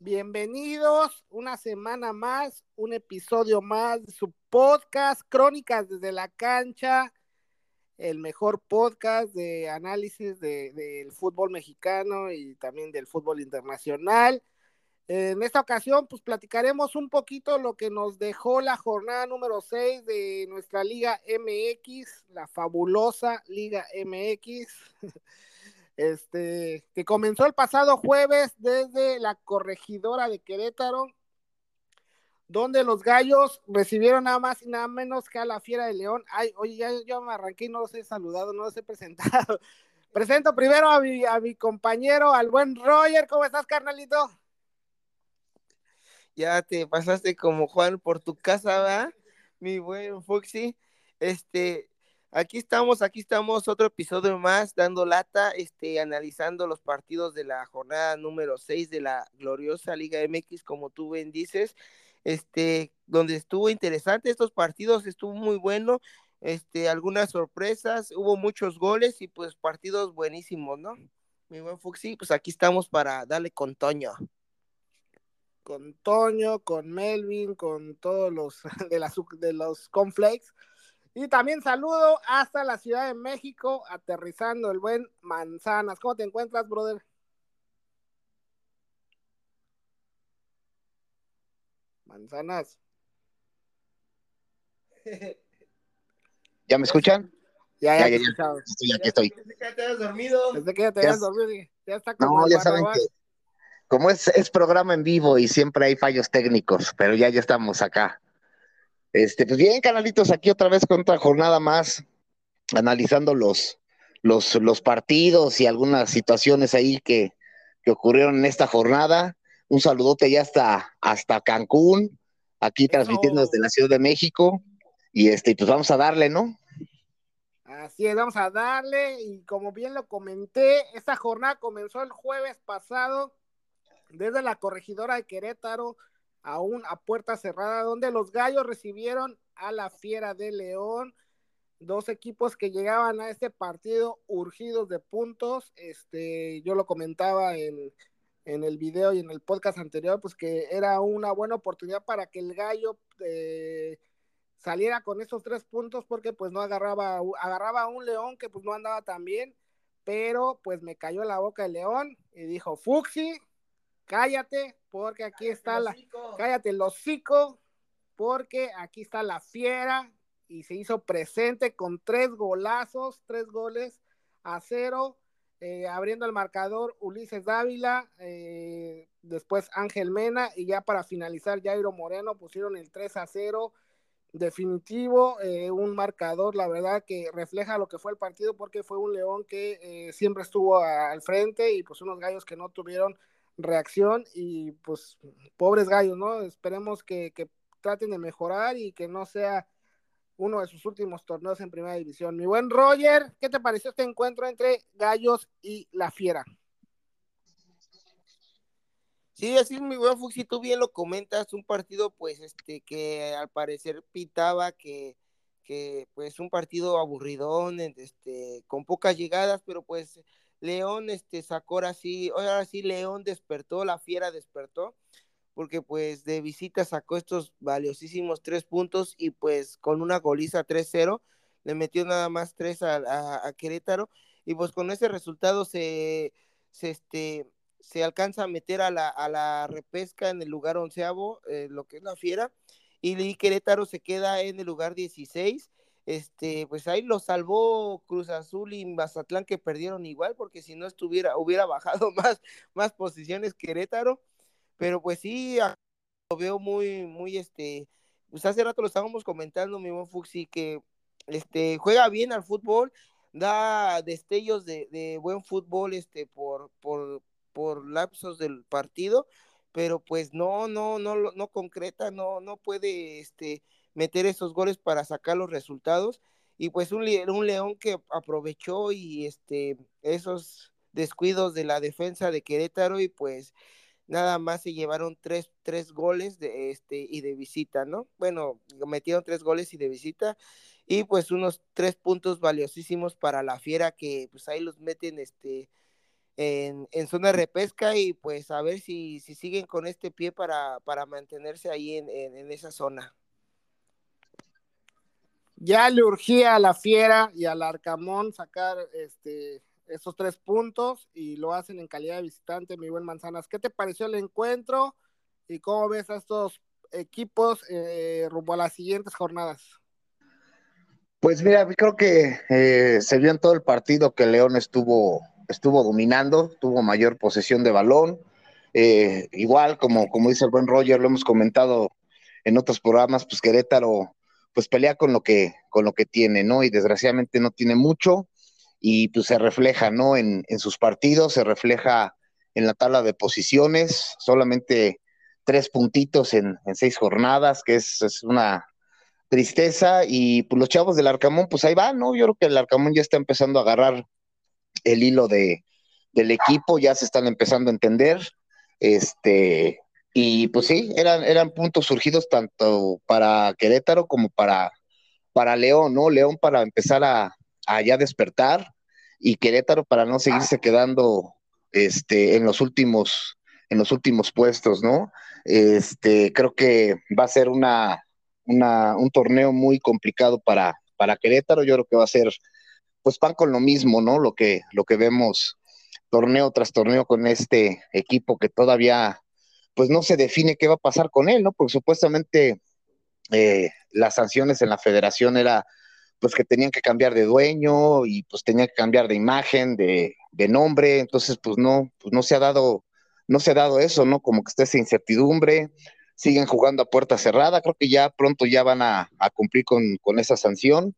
bienvenidos una semana más, un episodio más de su podcast Crónicas desde la cancha, el mejor podcast de análisis del fútbol mexicano y también del fútbol internacional. En esta ocasión, pues platicaremos un poquito lo que nos dejó la jornada número 6 de nuestra Liga MX, la fabulosa Liga MX. este, que comenzó el pasado jueves desde la corregidora de Querétaro, donde los gallos recibieron nada más y nada menos que a la fiera de León. Ay, oye, ya yo me arranqué y no los he saludado, no los he presentado. Presento primero a mi, compañero, al buen Roger. ¿Cómo estás, carnalito? Ya te pasaste como Juan por tu casa, ¿verdad? Mi buen Foxy. Este, Aquí estamos, aquí estamos, otro episodio más, dando lata, este, analizando los partidos de la jornada número 6 de la gloriosa Liga MX, como tú bien dices, este, donde estuvo interesante estos partidos, estuvo muy bueno, este, algunas sorpresas, hubo muchos goles y pues partidos buenísimos, ¿no? Mi buen Fuxi, pues aquí estamos para darle con Toño. Con Toño, con Melvin, con todos los de, la, de los conflakes y también saludo hasta la Ciudad de México, aterrizando el buen Manzanas. ¿Cómo te encuentras, brother? Manzanas. ¿Ya me escuchan? Ya, ya, ya, ya, Estoy, aquí estoy. Desde que te hayas dormido. Desde que ya te hayas dormido. Ya está como no, ya saben que como es, es programa en vivo y siempre hay fallos técnicos, pero ya, ya estamos acá. Este, pues bien, canalitos, aquí otra vez con otra jornada más, analizando los, los, los partidos y algunas situaciones ahí que, que ocurrieron en esta jornada. Un saludote ya hasta, hasta Cancún, aquí transmitiendo desde la Ciudad de México. Y este, pues vamos a darle, ¿no? Así es, vamos a darle. Y como bien lo comenté, esta jornada comenzó el jueves pasado desde la corregidora de Querétaro aún a puerta cerrada, donde los gallos recibieron a la Fiera de León, dos equipos que llegaban a este partido urgidos de puntos. Este, yo lo comentaba en, en el video y en el podcast anterior, pues que era una buena oportunidad para que el gallo eh, saliera con esos tres puntos, porque pues no agarraba, agarraba a un león que pues no andaba tan bien, pero pues me cayó la boca el león y dijo, Fuxi, cállate, porque aquí está la, cállate el hocico, porque aquí está la fiera y se hizo presente con tres golazos, tres goles a cero, eh, abriendo el marcador Ulises Dávila, eh, después Ángel Mena y ya para finalizar Jairo Moreno pusieron el 3 a 0 definitivo, eh, un marcador, la verdad que refleja lo que fue el partido porque fue un León que siempre estuvo al frente y pues unos gallos que no tuvieron reacción y pues pobres gallos, ¿no? Esperemos que, traten de mejorar y que no sea uno de sus últimos torneos en primera división. Mi buen Roger, ¿qué te pareció este encuentro entre Gallos y La Fiera? Sí, así es mi buen Fuxi, tú bien lo comentas, un partido pues este que al parecer pitaba que, que pues un partido aburridón, este, con pocas llegadas, pero pues León este, sacó ahora sí, ahora sí León despertó, la fiera despertó, porque pues de visita sacó estos valiosísimos tres puntos y pues con una goliza 3-0 le metió nada más tres a, Querétaro y pues con ese resultado se, se, este, se alcanza a meter a la, a la repesca en el lugar onceavo, eh, lo que es la fiera, y Querétaro se queda en el lugar 16 este, pues ahí lo salvó Cruz Azul y Mazatlán que perdieron igual, porque si no estuviera, hubiera bajado más, más posiciones Querétaro, pero pues sí, lo veo muy, muy, este, pues hace rato lo estábamos comentando, mi buen Fuxi, que este, juega bien al fútbol, da destellos de, de buen fútbol, este, por, por, por lapsos del partido, pero pues no, no, no, no concreta, no, no puede este, meter esos goles para sacar los resultados. Y pues un, un León que aprovechó y este, esos descuidos de la defensa de Querétaro y pues nada más se llevaron tres, tres goles de este y de visita, ¿no? Bueno, metieron tres goles y de visita y pues unos tres puntos valiosísimos para la fiera que pues ahí los meten este en, en zona repesca y pues a ver si, si siguen con este pie para, para mantenerse ahí en, en, esa zona. Ya le urgía a la fiera y al Arcamón sacar este esos tres puntos y lo hacen en calidad de visitante, mi buen Manzanas. ¿Qué te pareció el encuentro y cómo ves a estos equipos eh, rumbo a las siguientes jornadas? Pues mira, creo que eh, se vio en todo el partido que León estuvo, estuvo dominando, tuvo mayor posesión de balón. Eh, igual, como, como dice el buen Roger, lo hemos comentado en otros programas, pues Querétaro pues pelea con lo que, con lo que tiene, ¿no? Y desgraciadamente no tiene mucho y pues se refleja, ¿no? En, en sus partidos, se refleja en la tabla de posiciones, solamente tres puntitos en, en seis jornadas, que es, una tristeza, y pues los chavos del Arcamón, pues ahí van, ¿no? Yo creo que el Arcamón ya está empezando a agarrar el hilo de, del equipo, ya se están empezando a entender, este, y pues sí, eran, eran puntos surgidos tanto para Querétaro como para, para León, ¿no? León para empezar a, allá despertar y Querétaro para no seguirse quedando este, en los últimos en los últimos puestos, ¿no? Este, creo que va a ser una, una, un torneo muy complicado para, para Querétaro. Yo creo que va a ser, pues, pan con lo mismo, ¿no? Lo que, lo que vemos torneo tras torneo con este equipo que todavía, pues, no se define qué va a pasar con él, ¿no? Porque supuestamente eh, las sanciones en la federación era pues que tenían que cambiar de dueño y pues tenían que cambiar de imagen, de, nombre, entonces pues no, pues no se ha dado, no se ha dado eso, ¿no? Como que está esa incertidumbre, siguen jugando a puerta cerrada, creo que ya pronto ya van a, cumplir con, esa sanción,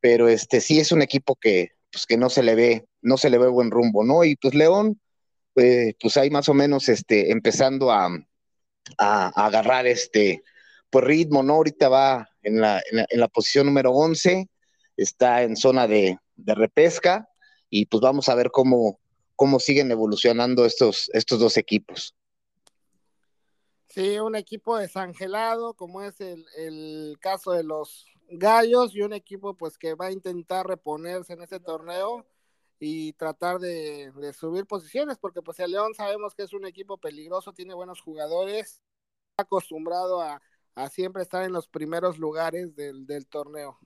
pero este sí es un equipo que, pues que no se le ve, no se le ve buen rumbo, ¿no? Y pues León, pues, pues ahí más o menos este, empezando a, a agarrar este, pues ritmo, ¿no? Ahorita va en la, en la, posición número 11, está en zona de, repesca y pues vamos a ver cómo, cómo siguen evolucionando estos, estos dos equipos. Sí, un equipo desangelado, como es el, el, caso de los Gallos, y un equipo pues que va a intentar reponerse en este torneo y tratar de, de subir posiciones, porque pues el León sabemos que es un equipo peligroso, tiene buenos jugadores, acostumbrado a, a siempre estar en los primeros lugares del, torneo.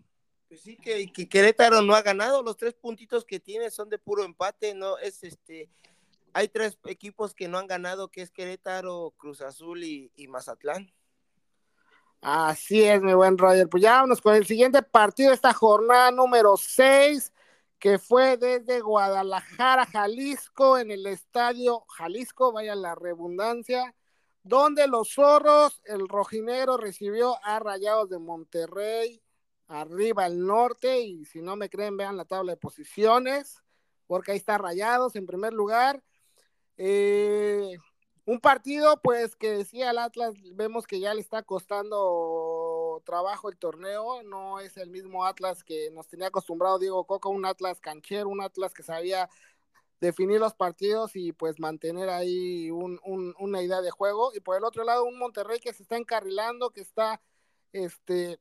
Pues sí, que, que, Querétaro no ha ganado, los tres puntitos que tiene son de puro empate, no es este, hay tres equipos que no han ganado, que es Querétaro, Cruz Azul y, Mazatlán. Así es, mi buen Roger. Pues ya vámonos con el siguiente partido de esta jornada número 6, que fue desde Guadalajara, Jalisco, en el estadio Jalisco, vaya la redundancia, donde los zorros, el rojinero recibió a Rayados de Monterrey, arriba al norte, y si no me creen, vean la tabla de posiciones, porque ahí está Rayados en primer lugar. Eh, un partido, pues, que decía el Atlas, vemos que ya le está costando trabajo el torneo, no es el mismo Atlas que nos tenía acostumbrado Diego Coca, un Atlas canchero, un Atlas que sabía definir los partidos y pues mantener ahí una idea de juego. Y por el otro lado, un Monterrey que se está encarrilando, que está este,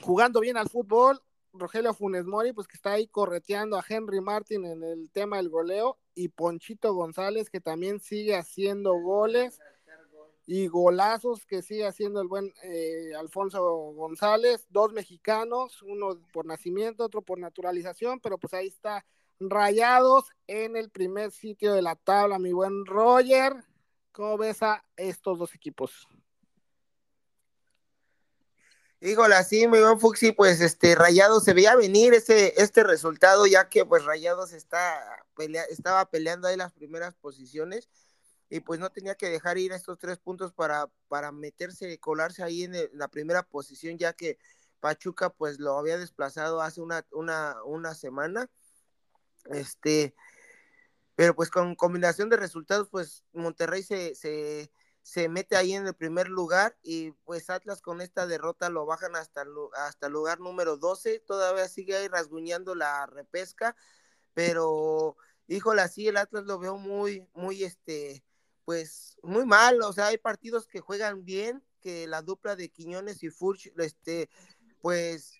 jugando bien al fútbol. Rogelio Funes Mori, pues que está ahí correteando a Henry Martin en el tema del goleo. Y Ponchito González, que también sigue haciendo goles y golazos que sigue haciendo el buen eh, Alfonso González. Dos mexicanos, uno por nacimiento, otro por naturalización, pero pues ahí está Rayados en el primer sitio de la tabla, mi buen Roger. ¿Cómo ves a estos dos equipos? Híjole, así mi buen Fuxi, pues este Rayados se veía venir ese, este resultado, ya que pues Rayados está estaba peleando ahí las primeras posiciones y pues no tenía que dejar ir estos tres puntos para, para meterse, colarse ahí en, la primera posición, ya que Pachuca pues lo había desplazado hace una, una, una semana. Este, pero pues con combinación de resultados, pues Monterrey se, se, se mete ahí en el primer lugar y pues Atlas con esta derrota lo bajan hasta, hasta el lugar número 12, todavía sigue ahí rasguñando la repesca, pero híjole, así el Atlas lo veo muy, muy, este, pues muy mal, o sea, hay partidos que juegan bien, que la dupla de Quiñones y Furch, este, pues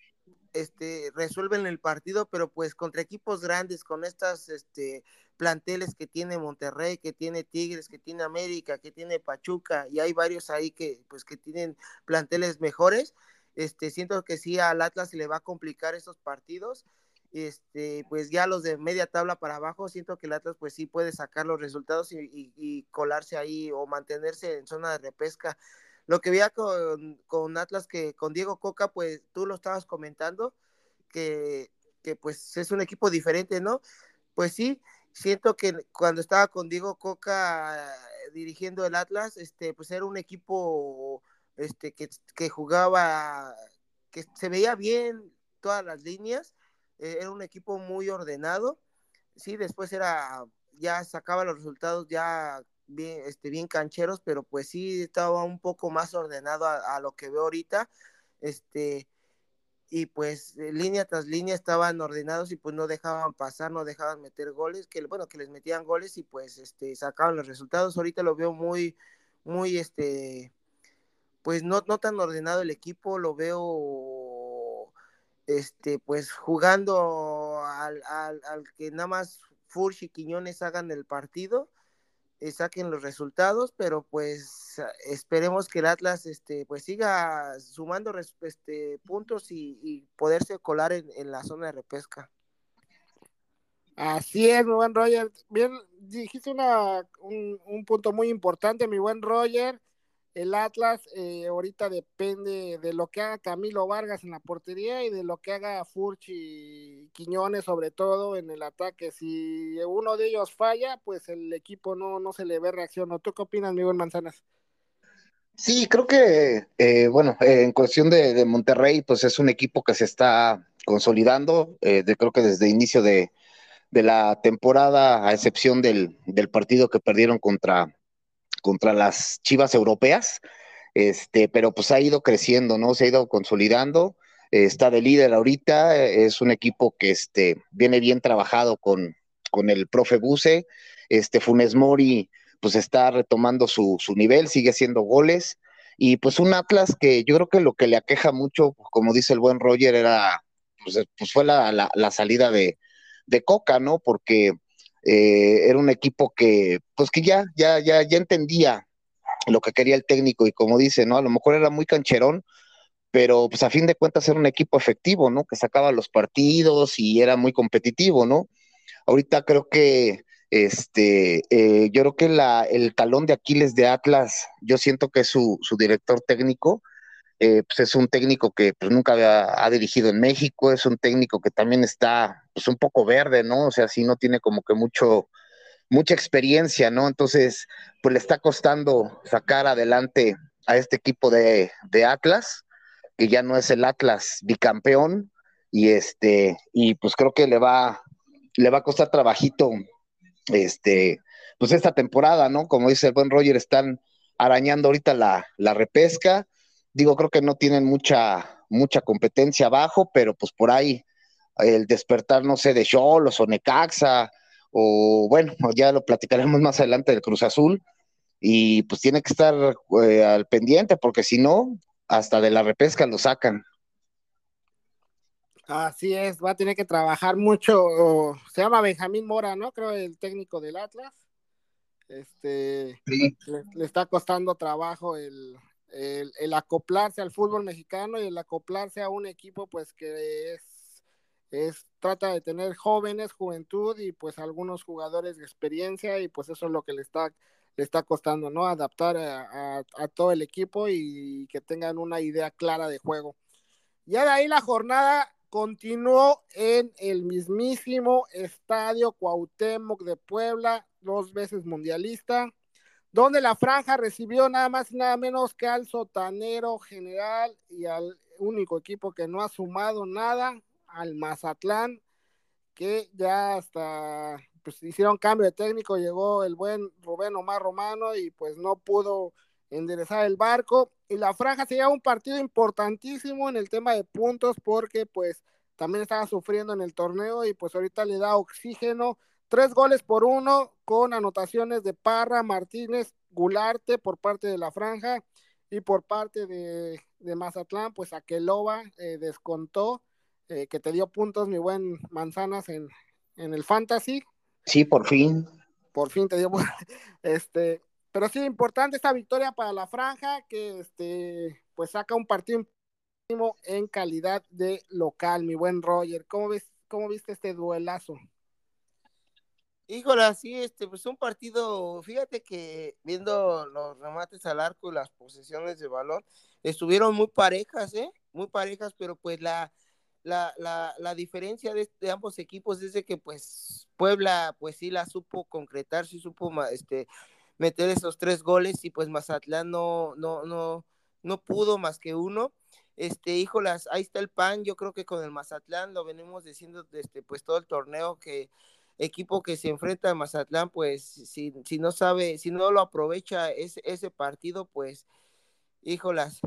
este, resuelven el partido, pero pues contra equipos grandes, con estas este, planteles que tiene Monterrey, que tiene Tigres, que tiene América, que tiene Pachuca, y hay varios ahí que pues que tienen planteles mejores, este, siento que sí al Atlas se le va a complicar estos partidos, este, pues ya los de media tabla para abajo, siento que el Atlas pues sí puede sacar los resultados y, y colarse ahí o mantenerse en zona de repesca lo que veía con, con, Atlas, que con Diego Coca, pues tú lo estabas comentando, que, que pues es un equipo diferente, ¿no? Pues sí, siento que cuando estaba con Diego Coca eh, dirigiendo el Atlas, este, pues era un equipo este, que, que jugaba, que se veía bien todas las líneas, eh, era un equipo muy ordenado, sí, después era, ya sacaba los resultados ya bien, este, bien cancheros, pero pues sí estaba un poco más ordenado a, lo que veo ahorita. Este, y pues línea tras línea estaban ordenados y pues no dejaban pasar, no dejaban meter goles, que bueno, que les metían goles y pues este sacaban los resultados. Ahorita lo veo muy, muy este, pues no, no tan ordenado el equipo, lo veo este, pues jugando al, al, que nada más Furch y Quiñones hagan el partido eh, saquen los resultados, pero pues esperemos que el Atlas este, pues siga sumando este, puntos y, poderse colar en, la zona de repesca. Así es, mi buen Roger. Bien, dijiste una, un punto muy importante, mi buen Roger el Atlas eh, ahorita depende de lo que haga Camilo Vargas en la portería y de lo que haga Furchi y Quiñones, sobre todo en el ataque. Si uno de ellos falla, pues el equipo no, no se le ve reacción. ¿Tú qué opinas, Miguel Manzanas? Sí, creo que, eh, bueno, en cuestión de, Monterrey, pues es un equipo que se está consolidando, eh, de, creo que desde inicio de, de la temporada, a excepción del, del partido que perdieron contra, contra las Chivas europeas, este, pero pues ha ido creciendo, ¿no? Se ha ido consolidando, está de líder ahorita, es un equipo que este, viene bien trabajado con, con el profe Buse, este Funes Mori pues está retomando su, su nivel, sigue haciendo goles, y pues un Atlas que yo creo que lo que le aqueja mucho, como dice el buen Roger, era, pues, pues fue la, la, salida de, de Coca, ¿no? Porque eh, era un equipo que, pues que ya, ya, ya, ya entendía lo que quería el técnico y como dice, ¿no? A lo mejor era muy cancherón, pero pues a fin de cuentas era un equipo efectivo, ¿no? Que sacaba los partidos y era muy competitivo, ¿no? Ahorita creo que, este, eh, yo creo que la, el talón de Aquiles de Atlas, yo siento que es su, su director técnico, eh, pues es un técnico que pues, nunca ha dirigido en México, es un técnico que también está pues un poco verde, ¿no? O sea, sí no tiene como que mucho, mucha experiencia, ¿no? Entonces, pues le está costando sacar adelante a este equipo de, de Atlas, que ya no es el Atlas bicampeón, y este, y pues creo que le va, le va a costar trabajito, este, pues esta temporada, ¿no? Como dice el buen Roger, están arañando ahorita la, la repesca, Digo, creo que no tienen mucha, mucha competencia abajo, pero pues por ahí el despertar, no sé, de Cholos o Necaxa, o bueno, ya lo platicaremos más adelante del Cruz Azul, y pues tiene que estar eh, al pendiente, porque si no, hasta de la repesca lo sacan. Así es, va a tener que trabajar mucho. Se llama Benjamín Mora, ¿no? Creo el técnico del Atlas. Este le, está costando trabajo el, el, acoplarse al fútbol mexicano y el acoplarse a un equipo pues que es, es trata de tener jóvenes, juventud y pues algunos jugadores de experiencia y pues eso es lo que le está le está costando, ¿no? Adaptar a, todo el equipo y que tengan una idea clara de juego. Ya de ahí la jornada continuó en el mismísimo Estadio Cuauhtémoc de Puebla, dos veces mundialista donde la franja recibió nada más y nada menos que al sotanero general y al único equipo que no ha sumado nada, al Mazatlán, que ya hasta pues hicieron cambio de técnico, llegó el buen Rubén Omar Romano y pues no pudo enderezar el barco. Y la franja sería un partido importantísimo en el tema de puntos porque pues también estaba sufriendo en el torneo y pues ahorita le da oxígeno. Tres goles por uno con anotaciones de Parra, Martínez, Gularte por parte de la franja y por parte de, Mazatlán, pues Aqueloba eh, descontó, eh, que te dio puntos, mi buen Manzanas, en, en el Fantasy. Sí, por fin. Por fin te dio, este, pero sí, importante esta victoria para la franja, que este, pues saca un partido en calidad de local, mi buen Roger. ¿Cómo ves, cómo viste este duelazo? Híjole, sí, este, pues un partido, fíjate que viendo los remates al arco y las posesiones de balón, estuvieron muy parejas, ¿eh? Muy parejas, pero pues la, la, la, la diferencia de, de, ambos equipos es de que pues Puebla pues sí la supo concretar, sí supo este, meter esos tres goles y pues Mazatlán no, no, no, no pudo más que uno. Este, híjolas, ahí está el pan, yo creo que con el Mazatlán lo venimos diciendo este, pues todo el torneo que equipo que se enfrenta a Mazatlán, pues si, si no sabe, si no lo aprovecha ese, ese partido, pues híjolas,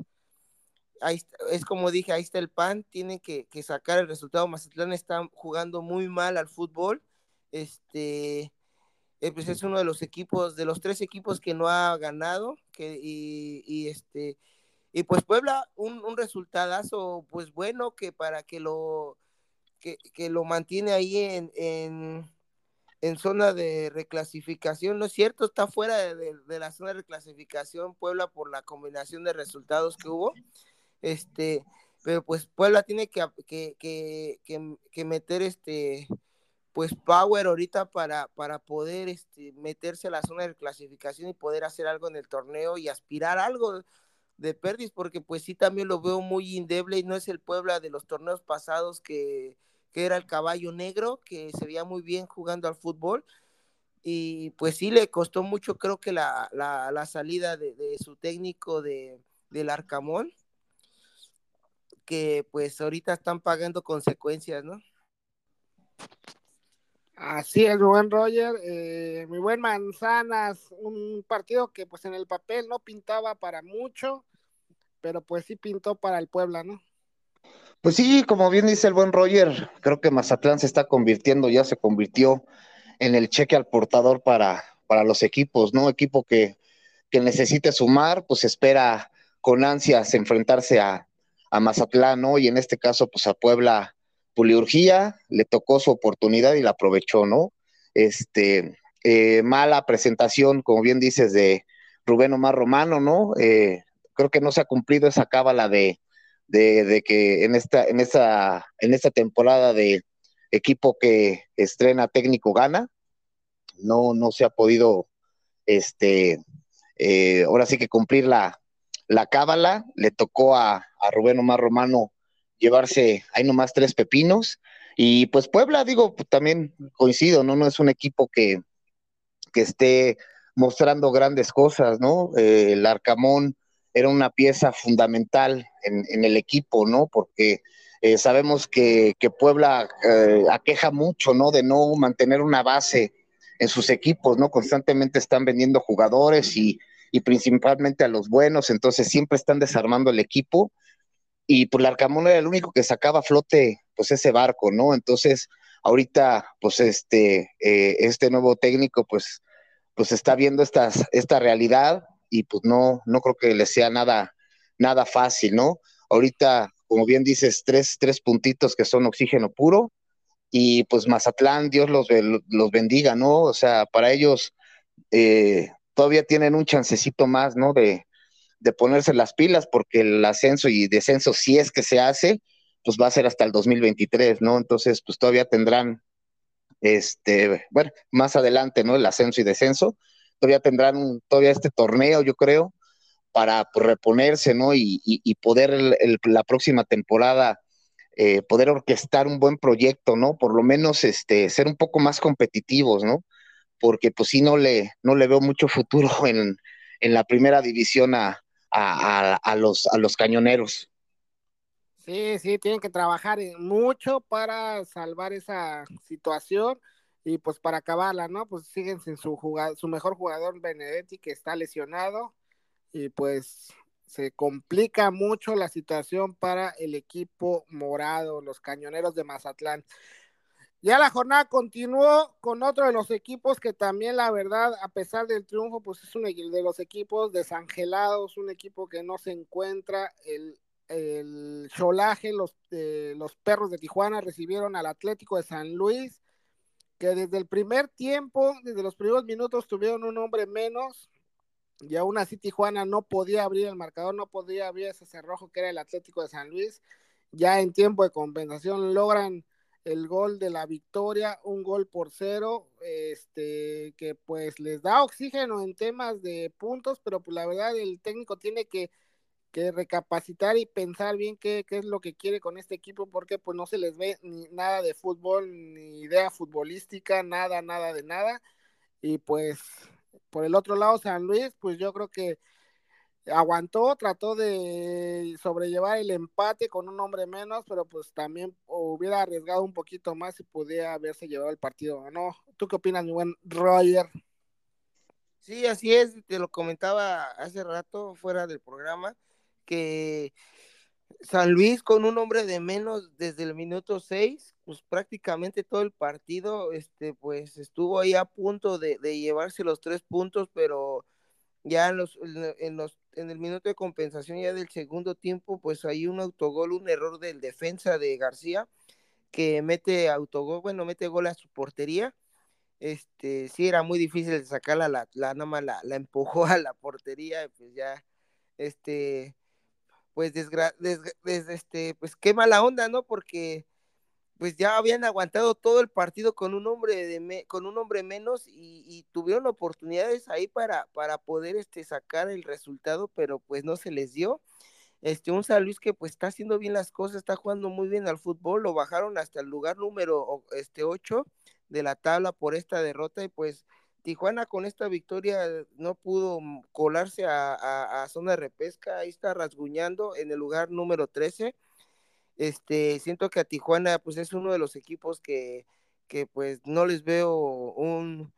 ahí es como dije, ahí está el pan, tiene que, que, sacar el resultado. Mazatlán está jugando muy mal al fútbol. Este, eh, pues es uno de los equipos, de los tres equipos que no ha ganado, que, y, este, y pues Puebla, un, un resultadazo, pues bueno, que para que lo, que, que lo mantiene ahí en, en, en, zona de reclasificación, ¿no es cierto? Está fuera de, de, la zona de reclasificación Puebla por la combinación de resultados que hubo, este, pero pues Puebla tiene que, que, que, que meter este pues power ahorita para, para poder este, meterse a la zona de clasificación y poder hacer algo en el torneo y aspirar algo de Perdis, porque pues sí también lo veo muy indeble y no es el Puebla de los torneos pasados que, que era el caballo negro, que se veía muy bien jugando al fútbol. Y pues sí le costó mucho, creo que la, la, salida de, de, su técnico de, del Arcamón, que pues ahorita están pagando consecuencias, ¿no? Así es, mi buen Roger, eh, mi buen Manzanas, un partido que pues en el papel no pintaba para mucho, pero pues sí pintó para el Puebla, ¿no? Pues sí, como bien dice el buen Roger, creo que Mazatlán se está convirtiendo, ya se convirtió en el cheque al portador para, para los equipos, ¿no? Equipo que, que necesite sumar, pues espera con ansias enfrentarse a, a Mazatlán, ¿no? Y en este caso, pues a Puebla Poliurgía le tocó su oportunidad y la aprovechó, ¿no? Este, eh, mala presentación, como bien dices, de Rubén Omar Romano, ¿no? Eh, creo que no se ha cumplido esa cábala de, de, que en esta, en esa, en esta temporada de equipo que estrena técnico gana, no, no se ha podido, este, eh, ahora sí que cumplir la, la cábala, le tocó a, a Rubén Omar Romano llevarse ahí nomás tres pepinos. Y pues Puebla, digo, pues, también coincido, ¿no? No es un equipo que, que esté mostrando grandes cosas, ¿no? Eh, el Arcamón era una pieza fundamental en, el equipo, ¿no? Porque eh, sabemos que, Puebla eh, aqueja mucho, ¿no? De no mantener una base en sus equipos, ¿no? Constantemente están vendiendo jugadores y, principalmente a los buenos, entonces siempre están desarmando el equipo y pues Larcamón era el único que sacaba a flote pues ese barco, ¿no? Entonces, ahorita, pues este, eh, este nuevo técnico, pues, pues está viendo esta realidad y pues no, no creo que le sea nada, nada fácil, ¿no? Ahorita, como bien dices, tres, tres puntitos que son oxígeno puro y pues Mazatlán, Dios los, los bendiga, ¿no? O sea, para ellos eh, todavía tienen un chancecito más, ¿no? De, de ponerse las pilas, porque el ascenso y descenso, si es que se hace, pues va a ser hasta el 2023, ¿no? Entonces, pues todavía tendrán, este, bueno, más adelante, ¿no? El ascenso y descenso, todavía tendrán todavía este torneo, yo creo, para pues, reponerse, ¿no? Y, poder el, la próxima temporada eh, poder orquestar un buen proyecto, ¿no? Por lo menos este, ser un poco más competitivos, ¿no? Porque pues sí no le, no le veo mucho futuro en, en la primera división a, a, los, a los cañoneros. Sí, sí, tienen que trabajar mucho para salvar esa situación y pues para acabarla, ¿no? Pues siguen sin su su mejor jugador Benedetti que está lesionado y pues se complica mucho la situación para el equipo morado, los cañoneros de Mazatlán. Ya la jornada continuó con otro de los equipos que también, la verdad, a pesar del triunfo, pues es uno de los equipos desangelados, un equipo que no se encuentra. El, el Cholaje, los, eh, los perros de Tijuana recibieron al Atlético de San Luis, que desde el primer tiempo, desde los primeros minutos, tuvieron un hombre menos. Y aún así Tijuana no podía abrir el marcador, no podía abrir ese cerrojo que era el Atlético de San Luis. Ya en tiempo de compensación logran el gol de la victoria, un gol por cero, este, que pues les da oxígeno en temas de puntos, pero pues la verdad el técnico tiene que, que recapacitar y pensar bien qué, qué, es lo que quiere con este equipo, porque pues no se les ve ni nada de fútbol, ni idea futbolística, nada, nada de nada, y pues por el otro lado San Luis, pues yo creo que aguantó, trató de sobrellevar el empate con un hombre menos, pero pues también hubiera arriesgado un poquito más y pudiera haberse llevado el partido, ¿no? ¿Tú qué opinas, mi buen Roger? Sí, así es, te lo comentaba hace rato fuera del programa, que San Luis con un hombre de menos desde el minuto 6, pues prácticamente todo el partido, este, pues estuvo ahí a punto de, llevarse los tres puntos, pero ya en los, en los en el minuto de compensación ya del segundo tiempo, pues hay un autogol, un error del defensa de García, que mete autogol, bueno, mete gol a su portería. Este, sí, era muy difícil sacarla, la, la, nada más la, la empujó a la portería, pues ya, este, pues desgra, este, pues qué mala onda, ¿no? Porque pues ya habían aguantado todo el partido con un hombre de con un hombre menos y, tuvieron oportunidades ahí para, para poder este sacar el resultado, pero pues no se les dio. Este, un San Luis que pues está haciendo bien las cosas, está jugando muy bien al fútbol, lo bajaron hasta el lugar número este 8 de la tabla por esta derrota y pues Tijuana con esta victoria no pudo colarse a, zona de repesca, ahí está rasguñando en el lugar número 13 este, siento que a Tijuana, pues es uno de los equipos que, que pues no les veo un,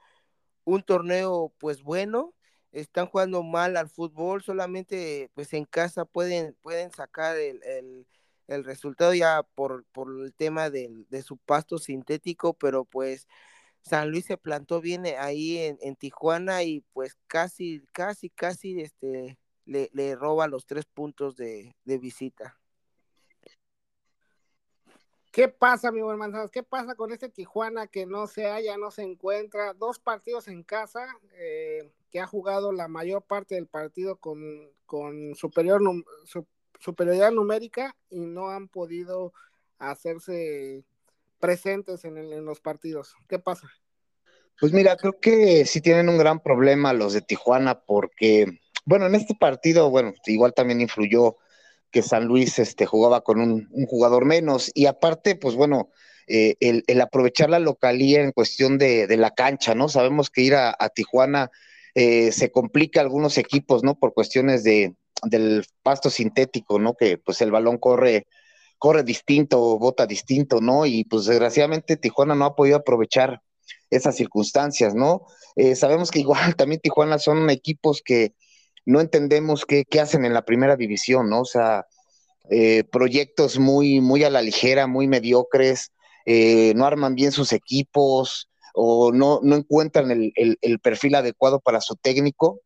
un torneo pues bueno, están jugando mal al fútbol, solamente pues en casa pueden, pueden sacar el, el, resultado ya por, por el tema de, de, su pasto sintético, pero pues San Luis se plantó bien ahí en, en Tijuana y pues casi, casi, casi este, le, le roba los tres puntos de, de visita. ¿Qué pasa, mi buen Manzanas? ¿Qué pasa con este Tijuana que no se halla, no se encuentra? Dos partidos en casa, eh, que ha jugado la mayor parte del partido con, con superior, su, superioridad numérica y no han podido hacerse presentes en, en los partidos. ¿Qué pasa? Pues mira, creo que sí tienen un gran problema los de Tijuana porque, bueno, en este partido, bueno, igual también influyó que San Luis este, jugaba con un, jugador menos. Y aparte, pues bueno, eh, el, aprovechar la localía en cuestión de, la cancha, ¿no? Sabemos que ir a, Tijuana eh, se complica a algunos equipos, ¿no? Por cuestiones de, del pasto sintético, ¿no? Que pues el balón corre, corre distinto, bota distinto, ¿no? Y pues desgraciadamente Tijuana no ha podido aprovechar esas circunstancias, ¿no? Eh, sabemos que igual también Tijuana son equipos que no entendemos qué, hacen en la primera división, ¿no? O sea, eh, proyectos muy, muy a la ligera, muy mediocres, eh, no arman bien sus equipos o no, no encuentran el, perfil adecuado para su técnico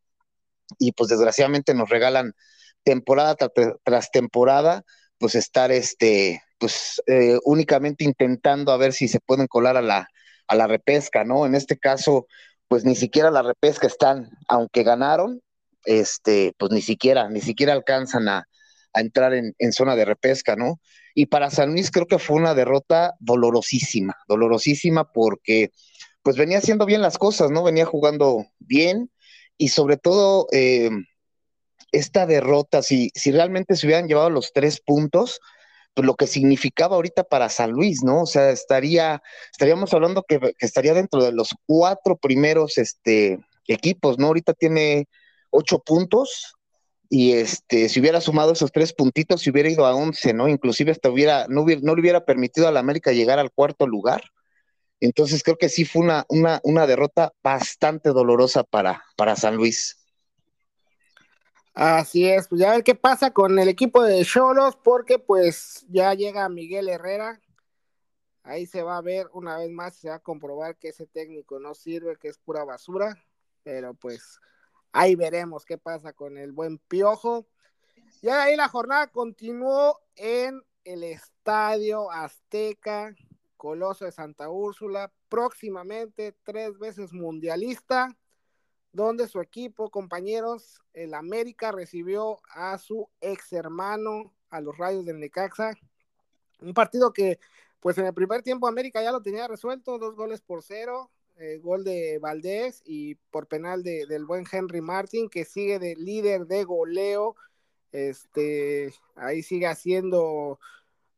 y pues desgraciadamente nos regalan temporada tras, temporada, pues estar este, pues eh, únicamente intentando a ver si se pueden colar a la, a la repesca, ¿no? En este caso, pues ni siquiera la repesca están, aunque ganaron, este, pues ni siquiera, ni siquiera alcanzan a, entrar en, zona de repesca, ¿no? Y para San Luis creo que fue una derrota dolorosísima, dolorosísima porque pues venía haciendo bien las cosas, ¿no? Venía jugando bien y sobre todo eh, esta derrota, si, si realmente se hubieran llevado los tres puntos, pues lo que significaba ahorita para San Luis, ¿no? O sea, estaría, estaríamos hablando que, estaría dentro de los cuatro primeros este, equipos, ¿no? Ahorita tiene ocho puntos y este, si hubiera sumado esos tres puntitos, si hubiera ido a once, ¿no? Inclusive hasta hubiera, no, hubiera, no le hubiera permitido a la América llegar al cuarto lugar. Entonces creo que sí fue una, una, una derrota bastante dolorosa para, para San Luis. Así es, pues ya ver qué pasa con el equipo de Cholos, porque pues ya llega Miguel Herrera. Ahí se va a ver una vez más, se va a comprobar que ese técnico no sirve, que es pura basura, pero pues ahí veremos qué pasa con el buen Piojo. Ya ahí la jornada continuó en el Estadio Azteca, Coloso de Santa Úrsula, próximamente tres veces mundialista donde su equipo, compañeros, el América recibió a su ex hermano, a los Rayos del Necaxa. Un partido que, pues en el primer tiempo América ya lo tenía resuelto, dos goles por cero, eh, gol de Valdés y por penal de, del buen Henry Martin, que sigue de líder de goleo. Este, ahí sigue haciendo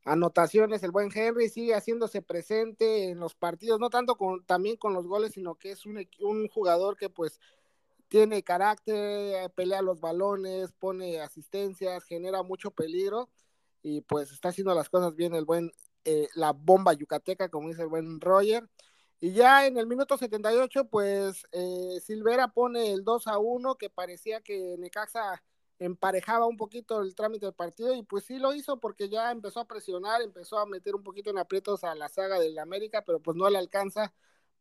anotaciones el buen Henry, sigue haciéndose presente en los partidos, no tanto con, también con los goles, sino que es un, un jugador que pues tiene carácter, pelea los balones, pone asistencias, genera mucho peligro y pues está haciendo las cosas bien el buen, eh, la bomba yucateca, como dice el buen Roger. Y ya en el minuto 78, pues eh, Silvera pone el 2 a 1, que parecía que Necaxa emparejaba un poquito el trámite del partido, y pues sí lo hizo porque ya empezó a presionar, empezó a meter un poquito en aprietos a la saga del América, pero pues no le alcanza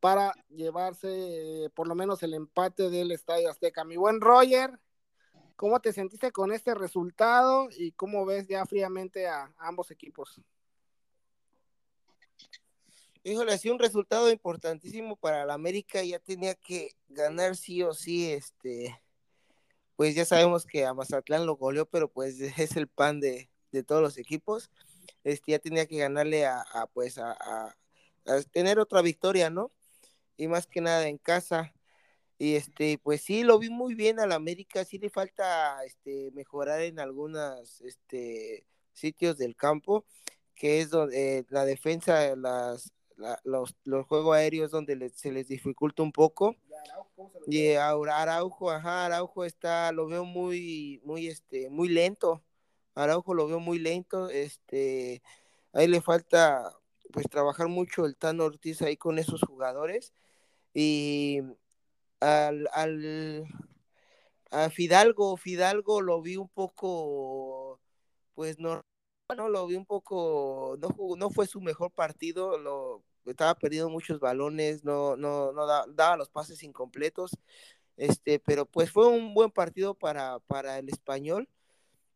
para llevarse por lo menos el empate del Estadio Azteca. Mi buen Roger, ¿cómo te sentiste con este resultado y cómo ves ya fríamente a, ambos equipos? Híjole, ha sido un resultado importantísimo para la América, ya tenía que ganar sí o sí, este, pues ya sabemos que a Mazatlán lo goleó, pero pues es el pan de, todos los equipos, este, ya tenía que ganarle a, pues a, tener otra victoria, ¿no? Y más que nada en casa. Y este, pues sí, lo vi muy bien al América, sí le falta este, mejorar en algunos este, sitios del campo, que es donde eh, la defensa, las, los, los, juegos aéreos donde se les dificulta un poco. Y ahora Araujo, ajá, Araujo está, lo veo muy, muy, este, muy lento. Araujo lo veo muy lento, este, ahí le falta pues trabajar mucho el Tano Ortiz ahí con esos jugadores y al, al a Fidalgo, Fidalgo lo vi un poco, pues no, no lo vi un poco, no, no fue su mejor partido, lo, estaba perdiendo muchos balones, no, no, no daba los pases incompletos, este, pero pues fue un buen partido para, para el español.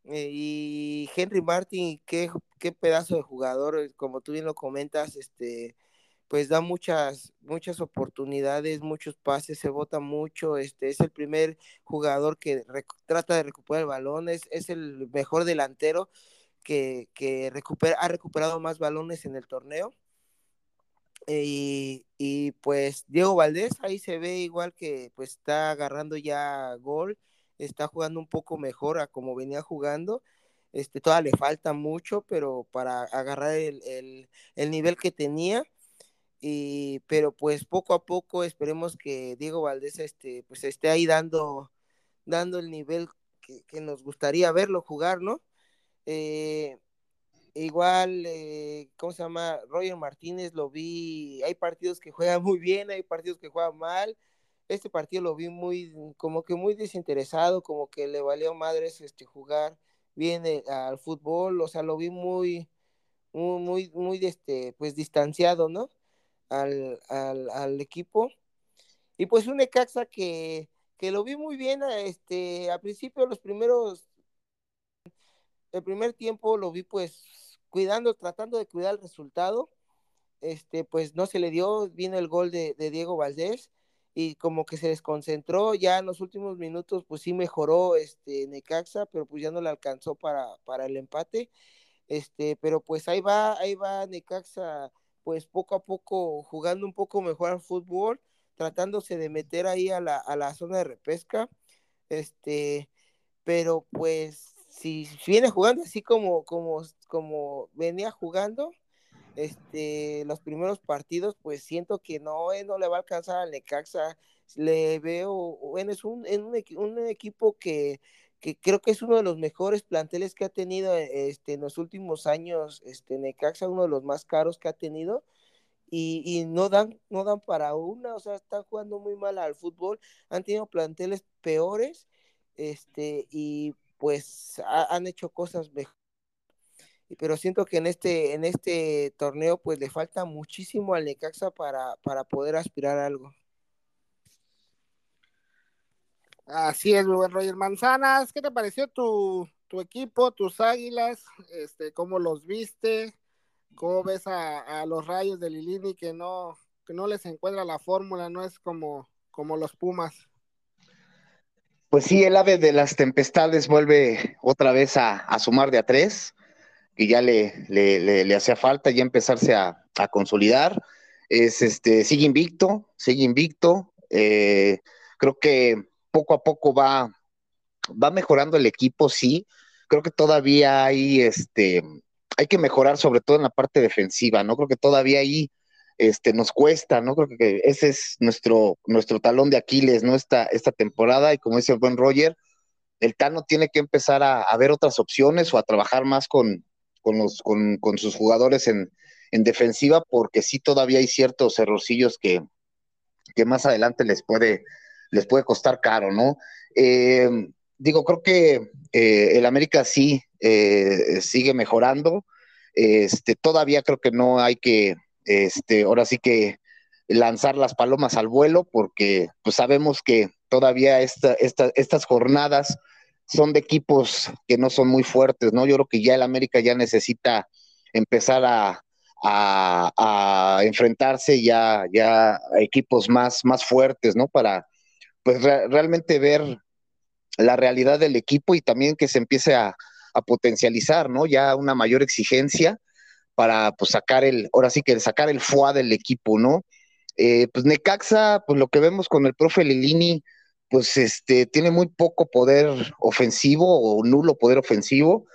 Eh, y Henry Martin, qué, qué pedazo de jugador, como tú bien lo comentas, este, pues da muchas, muchas oportunidades, muchos pases, se vota mucho, este es el primer jugador que trata de recuperar el balón, es, el mejor delantero que, recupera, ha recuperado más balones en el torneo. Y, y, pues Diego Valdés ahí se ve igual que pues está agarrando ya gol, está jugando un poco mejor a como venía jugando. Este, todavía le falta mucho, pero para agarrar el, el, el nivel que tenía, y, pero pues poco a poco esperemos que Diego Valdés este, pues esté ahí dando, dando el nivel que, nos gustaría verlo jugar, ¿no? Eh, igual, eh, ¿cómo se llama? Roger Martínez lo vi, hay partidos que juegan muy bien, hay partidos que juegan mal. Este partido lo vi muy, como que muy desinteresado, como que le valió madres este, jugar bien eh, al fútbol, o sea, lo vi muy, muy, muy, muy este, pues distanciado, ¿no? Al, al, al equipo. Y pues un Necaxa que, que lo vi muy bien, este, al principio los primeros, el primer tiempo lo vi pues cuidando, tratando de cuidar el resultado, este, pues no se le dio, vino el gol de, de Diego Valdés y como que se desconcentró, ya en los últimos minutos pues sí mejoró este Necaxa, pero pues ya no le alcanzó para, para el empate, este, pero pues ahí va, ahí va Necaxa pues poco a poco jugando un poco mejor al fútbol, tratándose de meter ahí a la, a la zona de repesca, este, pero pues si viene jugando así como, como, como venía jugando, este, los primeros partidos, pues siento que no, eh, no le va a alcanzar al Necaxa, le veo, bueno, es un, un, un equipo que que creo que es uno de los mejores planteles que ha tenido eh, este, en los últimos años, este, Necaxa, uno de los más caros que ha tenido, y, y, no, dan, no dan para una, o sea, están jugando muy mal al fútbol, han tenido planteles peores, este, y pues han hecho cosas mejor. Pero siento que en este, en este torneo pues le falta muchísimo al Necaxa para, para poder aspirar a algo. Así es, buen Roger Manzanas. ¿Qué te pareció tu, tu equipo, tus águilas? Este, ¿Cómo los viste? ¿Cómo ves a, a los rayos de Lilini que no, que no les encuentra la fórmula? No es como, como los Pumas. Pues sí, el ave de las tempestades vuelve otra vez a, sumar de a tres, que ya le, le, hacía falta ya empezarse a, consolidar. Es este, sigue invicto, sigue invicto. Eh, creo que poco a poco va, va mejorando el equipo, sí. Creo que todavía hay este, hay que mejorar, sobre todo en la parte defensiva, ¿no? Creo que todavía hay este, nos cuesta, ¿no? Creo que ese es nuestro, nuestro talón de Aquiles, ¿no? Esta, esta temporada, y como dice el buen Roger, el Tano tiene que empezar a, ver otras opciones o a trabajar más con, con, los, con, con sus jugadores en, en, defensiva, porque sí todavía hay ciertos errorcillos que, que más adelante les puede, les puede costar caro, ¿no? Eh, digo, creo que eh, el América sí eh, sigue mejorando. Este, todavía creo que no hay que este, ahora sí que lanzar las palomas al vuelo, porque pues sabemos que todavía esta, estas jornadas son de equipos que no son muy fuertes, ¿no? Yo creo que ya el América ya necesita empezar a, enfrentarse ya, ya a equipos más, más fuertes, ¿no? Para pues realmente ver la realidad del equipo y también que se empiece a, potencializar, ¿no? Ya una mayor exigencia para pues sacar el, ahora sí que sacar el fuá del equipo, ¿no? Eh, pues Necaxa, pues lo que vemos con el profe Lilini, pues este, tiene muy poco poder ofensivo o nulo poder ofensivo.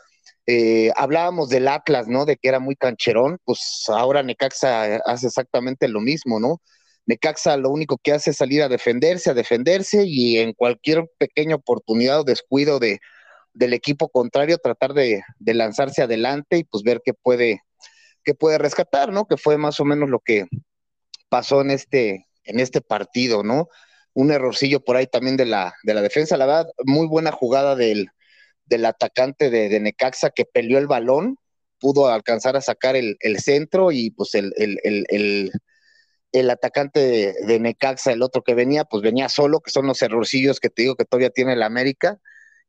Eh, hablábamos del Atlas, ¿no? De que era muy cancherón, pues ahora Necaxa hace exactamente lo mismo, ¿no? Necaxa lo único que hace es salir a defenderse, a defenderse y en cualquier pequeña oportunidad o descuido de, del equipo contrario tratar de, de lanzarse adelante y pues ver qué puede, que puede rescatar, ¿no? Que fue más o menos lo que pasó en este, en este partido, ¿no? Un errorcillo por ahí también de la, de la defensa, la verdad, muy buena jugada del, del atacante de, Necaxa que peleó el balón, pudo alcanzar a sacar el, centro y pues el, el, el atacante de, Necaxa, el otro que venía, pues venía solo, que son los errorcillos que te digo que todavía tiene el América,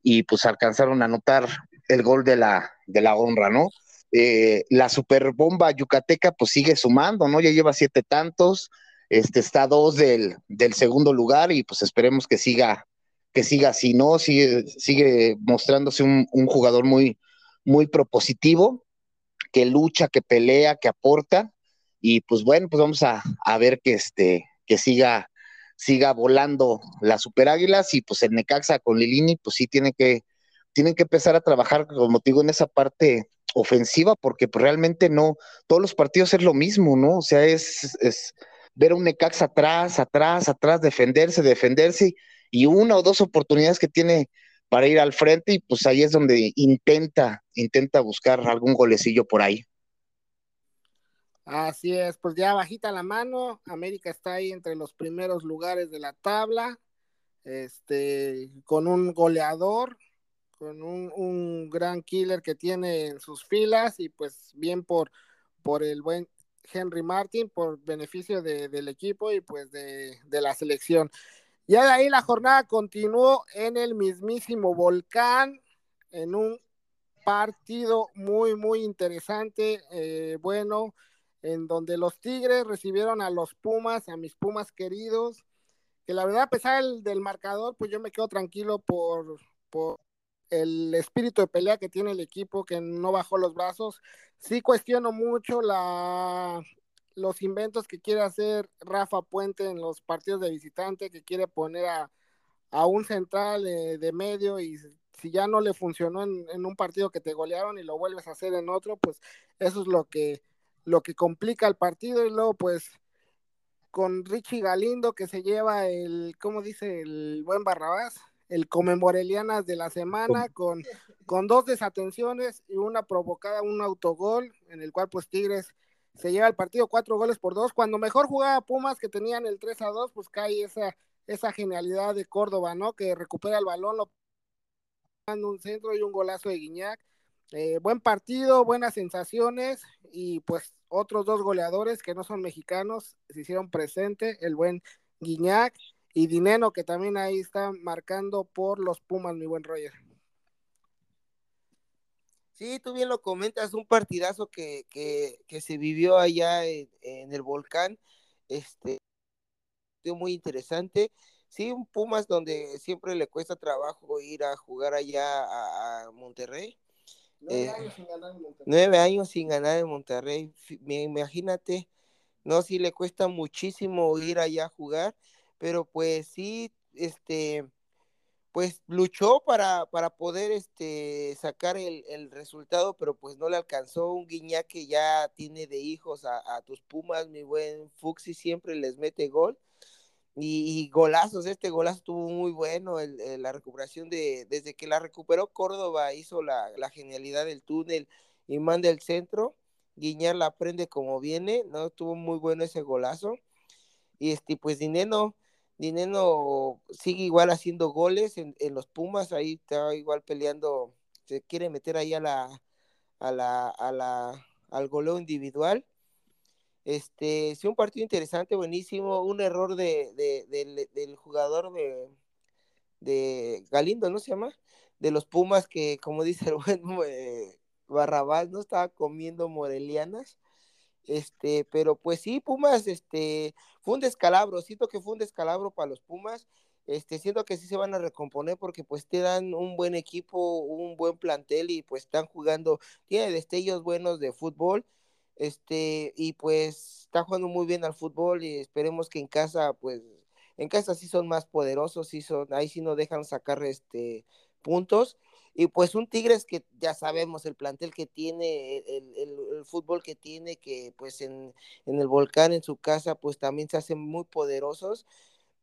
y pues alcanzaron a anotar el gol de la, de la honra, ¿no? Eh, la superbomba yucateca pues sigue sumando, ¿no? Ya lleva siete tantos, este está dos del, del segundo lugar y pues esperemos que siga, que siga así, ¿no? Sigue, sigue mostrándose un, jugador muy, muy propositivo, que lucha, que pelea, que aporta, y pues bueno, pues vamos a, ver que este, que siga, siga volando las super águilas, y pues el Necaxa con Lilini, pues sí tiene que, tienen que empezar a trabajar, como digo, en esa parte ofensiva, porque pues, realmente no, todos los partidos es lo mismo, ¿no? O sea, es, es ver a un Necax atrás, atrás, atrás, defenderse, defenderse, y una o dos oportunidades que tiene para ir al frente, y pues ahí es donde intenta, intenta buscar algún golecillo por ahí. Así es, pues ya bajita la mano, América está ahí entre los primeros lugares de la tabla, este, con un goleador, con un, gran killer que tiene en sus filas y pues bien por, por el buen Henry Martin, por beneficio del equipo y pues de, la selección. Ya de ahí la jornada continuó en el mismísimo volcán, en un partido muy, muy interesante, eh, bueno, en donde los Tigres recibieron a los Pumas, a mis Pumas queridos, que la verdad, a pesar del, del marcador, pues yo me quedo tranquilo por, por el espíritu de pelea que tiene el equipo, que no bajó los brazos. Sí cuestiono mucho la, los inventos que quiere hacer Rafa Puente en los partidos de visitante, que quiere poner a, un central eh, de medio y si ya no le funcionó en, un partido que te golearon y lo vuelves a hacer en otro, pues eso es lo que, lo que complica el partido y luego pues con Richie Galindo que se lleva el, ¿cómo dice el buen Barrabás? el Comemorelianas de la semana con, con dos desatenciones y una provocada, un autogol, en el cual pues Tigres se lleva el partido cuatro goles por dos. Cuando mejor jugaba Pumas, que tenían el 3 a 2, pues cae esa, esa genialidad de Córdoba, ¿no? Que recupera el balón, lo un centro y un golazo de Guiñac. Eh, buen partido, buenas sensaciones y pues otros dos goleadores que no son mexicanos se hicieron presente, el buen Guiñac y Dineno que también ahí está marcando por los Pumas, mi buen Roger. Sí, tú bien lo comentas, un partidazo que, se vivió allá en, el volcán, este, muy interesante. Sí, un Pumas donde siempre le cuesta trabajo ir a jugar allá a Monterrey, Nueve, eh, años sin ganar en Monterrey. nueve años sin ganar en Monterrey. Imagínate, no, sí le cuesta muchísimo ir allá a jugar, pero pues sí, este, pues luchó para, para poder este, sacar el, el, resultado, pero pues no le alcanzó un guiña que ya tiene de hijos a, a tus Pumas, mi buen Fuxi siempre les mete gol y, golazos, este golazo estuvo muy bueno, la recuperación de, desde que la recuperó Córdoba hizo la, genialidad del túnel y manda el centro, Guiñar la prende como viene, ¿no? Estuvo muy bueno ese golazo. Y este, pues Dineno, Dineno sigue igual haciendo goles en, los Pumas, ahí está igual peleando, se quiere meter ahí a la, a la, a la, al goleo individual este, sí, un partido interesante, buenísimo. Un error de, del, jugador de, de Galindo, ¿no se llama? De los Pumas, que como dice el buen eh, Barrabás, no estaba comiendo morelianas. Este, pero pues sí, Pumas, este, fue un descalabro, siento que fue un descalabro para los Pumas. Este, siento que sí se van a recomponer porque pues te dan un buen equipo, un buen plantel y pues están jugando, tiene destellos buenos de fútbol este, y pues está jugando muy bien al fútbol y esperemos que en casa, pues, en casa sí son más poderosos, sí son, ahí sí no dejan sacar este puntos. Y pues un Tigres que ya sabemos el plantel que tiene, el, fútbol que tiene, que pues en, el volcán, en su casa, pues también se hacen muy poderosos.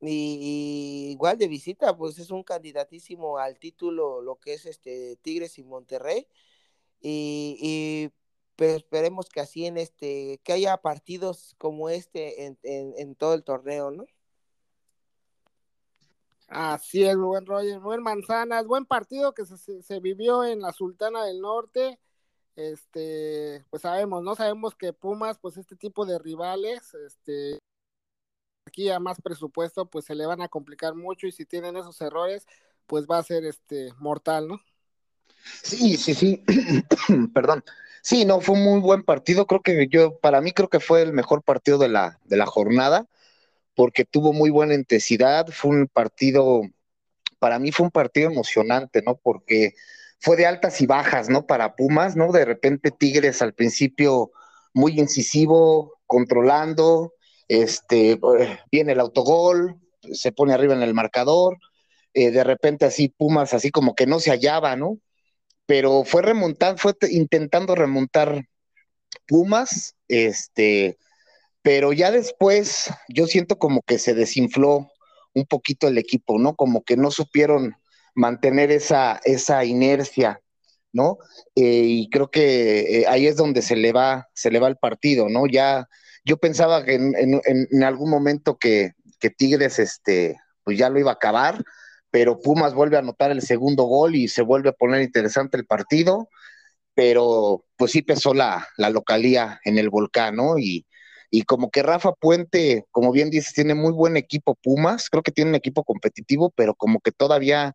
Y, igual de visita, pues es un candidatísimo al título, lo que es este Tigres y Monterrey. Y pero esperemos que así en este, que haya partidos como este en, en, todo el torneo, ¿no? Así es, buen Roger, buen Manzanas, buen partido que se, se, vivió en la Sultana del Norte. Este, pues sabemos, ¿no? Sabemos que Pumas, pues este tipo de rivales, este, aquí a más presupuesto, pues se le van a complicar mucho y si tienen esos errores, pues va a ser este mortal, ¿no? Sí, sí, sí, perdón. Sí, no, fue un muy buen partido. Creo que yo, para mí, creo que fue el mejor partido de la, de la jornada, porque tuvo muy buena intensidad. Fue un partido, para mí fue un partido emocionante, ¿no? Porque fue de altas y bajas, ¿no? Para Pumas, ¿no? De repente Tigres al principio muy incisivo, controlando, este, viene el autogol, se pone arriba en el marcador, eh, de repente así Pumas así como que no se hallaba, ¿no? Pero fue remontar, fue intentando remontar Pumas, este, pero ya después yo siento como que se desinfló un poquito el equipo, ¿no? Como que no supieron mantener esa, esa inercia, ¿no? Eh, y creo que eh, ahí es donde se le va, se le va el partido, ¿no? Ya, yo pensaba que en, algún momento que, que, Tigres, este, pues ya lo iba a acabar, pero Pumas vuelve a anotar el segundo gol y se vuelve a poner interesante el partido, pero pues sí pesó la, la localía en el volcán, ¿no? Y, y como que Rafa Puente, como bien dices, tiene muy buen equipo Pumas, creo que tiene un equipo competitivo, pero como que todavía,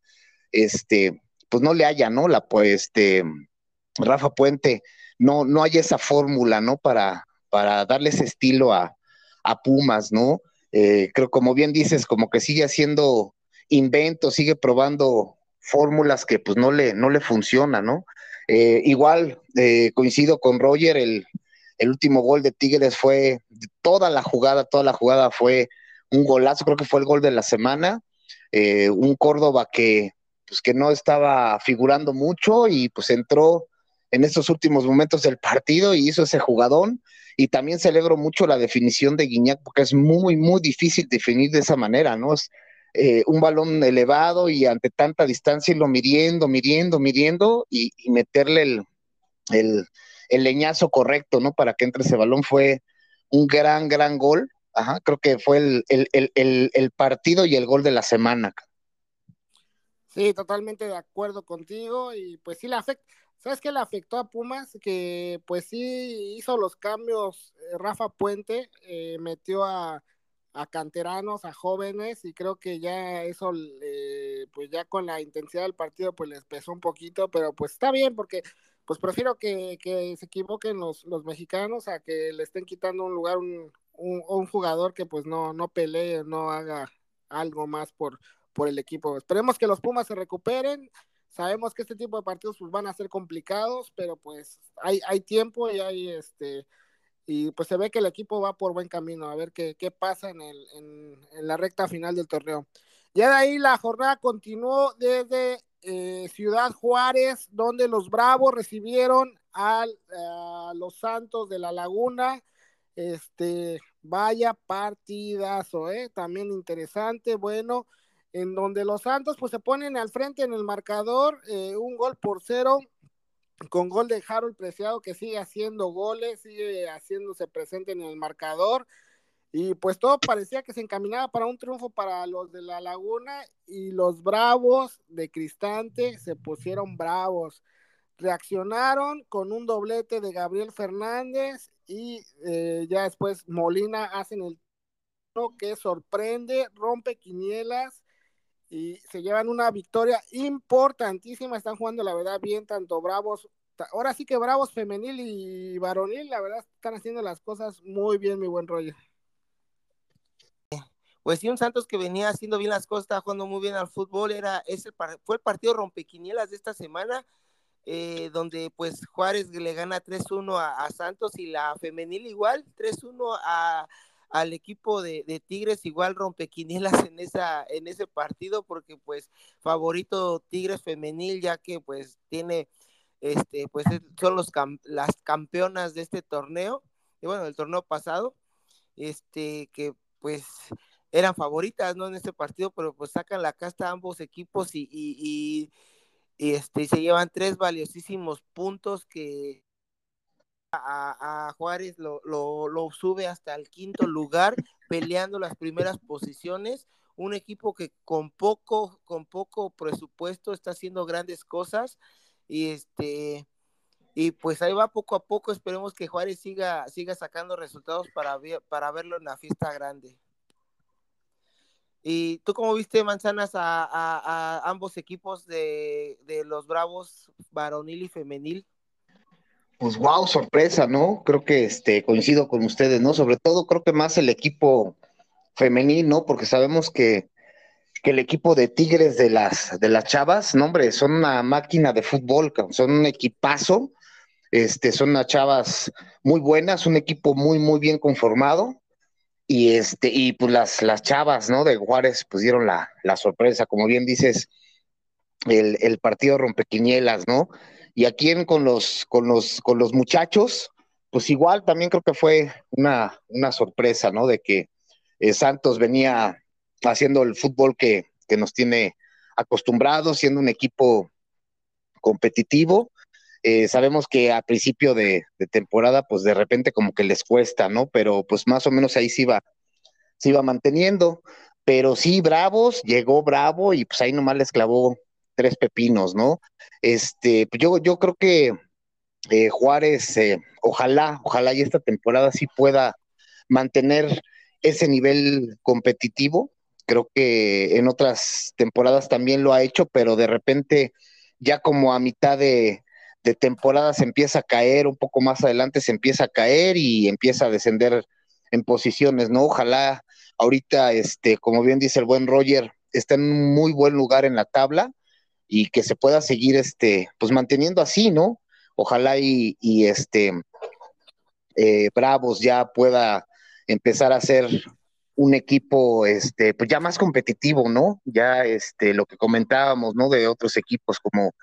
este, pues no le haya, ¿no? La, pues, este, Rafa Puente, no, no hay esa fórmula, ¿no? Para, para darle ese estilo a, a Pumas, ¿no? Eh, creo, como bien dices, como que sigue haciendo invento, sigue probando fórmulas que pues no le, no le funcionan, ¿no? Eh, igual eh, coincido con Roger, el, último gol de Tigres fue, toda la jugada, toda la jugada fue un golazo, creo que fue el gol de la semana, eh, un Córdoba que, pues, que no estaba figurando mucho y pues entró en estos últimos momentos del partido y hizo ese jugadón. Y también celebro mucho la definición de Guiñac porque es muy, muy difícil definir de esa manera, ¿no? Es, eh, un balón elevado y ante tanta distancia irlo midiendo, midiendo, midiendo y, meterle el, leñazo correcto, ¿no? Para que entre ese balón fue un gran, gran gol. Ajá, creo que fue el, partido y el gol de la semana. Sí, totalmente de acuerdo contigo y pues sí le afecta. ¿Sabes qué le afectó a Pumas? Que pues sí hizo los cambios eh, Rafa Puente, eh, metió a, a, canteranos, a jóvenes y creo que ya eso, eh, pues ya con la intensidad del partido pues les pesó un poquito, pero pues está bien porque pues prefiero que, que se equivoquen los, los mexicanos a que le estén quitando un lugar un, un, un jugador que pues no, no pelee, no haga algo más por, por el equipo. Esperemos que los Pumas se recuperen. Sabemos que este tipo de partidos pues, van a ser complicados, pero pues hay, hay tiempo y hay este y pues se ve que el equipo va por buen camino. A ver qué, qué pasa en, el, en, en la recta final del torneo. Ya de ahí la jornada continuó desde eh, Ciudad Juárez, donde los Bravos recibieron a los Santos de la Laguna. Este, vaya partidazo, ¿eh? También interesante, bueno, en donde los Santos pues se ponen al frente en el marcador, eh, un gol por cero, con gol de Harold Preciado que sigue haciendo goles, sigue haciéndose presente en el marcador, y pues todo parecía que se encaminaba para un triunfo para los de la Laguna y los Bravos de Cristante se pusieron bravos. Reaccionaron con un doblete de Gabriel Fernández y eh, ya después Molina hacen el que sorprende, rompe quinielas y se llevan una victoria importantísima. Están jugando, la verdad, bien, tanto Bravos, ahora sí que Bravos femenil y varonil, la verdad, están haciendo las cosas muy bien, mi buen rollo pues sí, un Santos que venía haciendo bien las cosas, jugando muy bien al fútbol, era, es el, fue el partido rompequinielas de esta semana, eh, donde pues Juárez le gana 3-1 a, a, Santos y la femenil igual, 3-1 a, al equipo de, de, Tigres, igual rompequinielas en, esa, en ese partido, porque pues favorito Tigres femenil, ya que pues tiene, este, pues son los, las campeonas de este torneo, y bueno, el torneo pasado, este, que pues eran favoritas, ¿no? En este partido, pero pues sacan la casta ambos equipos y, y, y, y este, se llevan tres valiosísimos puntos que a, Juárez lo, lo, sube hasta el quinto lugar, peleando las primeras posiciones. Un equipo que con poco, con poco presupuesto está haciendo grandes cosas. Y este, y pues ahí va poco a poco. Esperemos que Juárez siga, siga sacando resultados para, para verlo en la fiesta grande. ¿Y tú cómo viste, Manzanas, a, a, a ambos equipos de, de, los Bravos, varonil y femenil? Pues wow, sorpresa, ¿no? Creo que este, coincido con ustedes, ¿no? Sobre todo creo que más el equipo femenil, ¿no? Porque sabemos que, que el equipo de Tigres de las, de las Chavas, no, hombre, son una máquina de fútbol, son un equipazo, este, son unas chavas muy buenas, un equipo muy, muy bien conformado y este, y pues las, las chavas, ¿no? De Juárez, pues dieron la, la sorpresa, como bien dices, el, el, partido rompequinielas, ¿no? Y aquí en, con los, con los, con los muchachos, pues igual también creo que fue una, una sorpresa, ¿no? De que eh, Santos venía haciendo el fútbol que, que nos tiene acostumbrados, siendo un equipo competitivo, eh, sabemos que a principio de, temporada, pues de repente como que les cuesta, ¿no? Pero pues más o menos ahí se iba, se iba manteniendo. Pero sí, Bravos, llegó Bravo y pues ahí nomás les clavó tres pepinos, ¿no? Este, pues yo, yo creo que eh, Juárez, eh, ojalá, ojalá y esta temporada sí pueda mantener ese nivel competitivo. Creo que en otras temporadas también lo ha hecho, pero de repente ya como a mitad de, de temporada se empieza a caer, un poco más adelante se empieza a caer y empieza a descender en posiciones, ¿no? Ojalá ahorita, este, como bien dice el buen Roger, está en un muy buen lugar en la tabla y que se pueda seguir, este, pues manteniendo así, ¿no? Ojalá y, este, eh, Bravos ya pueda empezar a ser un equipo, este, pues ya más competitivo, ¿no? Ya, este, lo que comentábamos, ¿no? De otros equipos como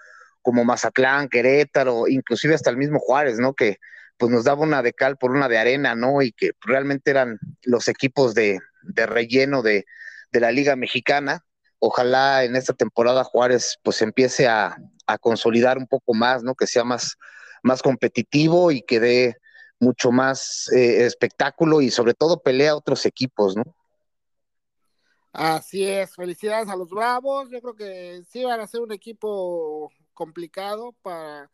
como Mazatlán, Querétaro, inclusive hasta el mismo Juárez, ¿no? Que pues nos daba una de cal por una de arena, ¿no? Y que realmente eran los equipos de, de relleno de, de, la Liga Mexicana. Ojalá en esta temporada Juárez pues empiece a, consolidar un poco más, ¿no? Que sea más, competitivo y que dé mucho más eh, espectáculo y sobre todo pelea a otros equipos, ¿no? Así es, felicidades a los Bravos. Yo creo que sí van a ser un equipo complicado para,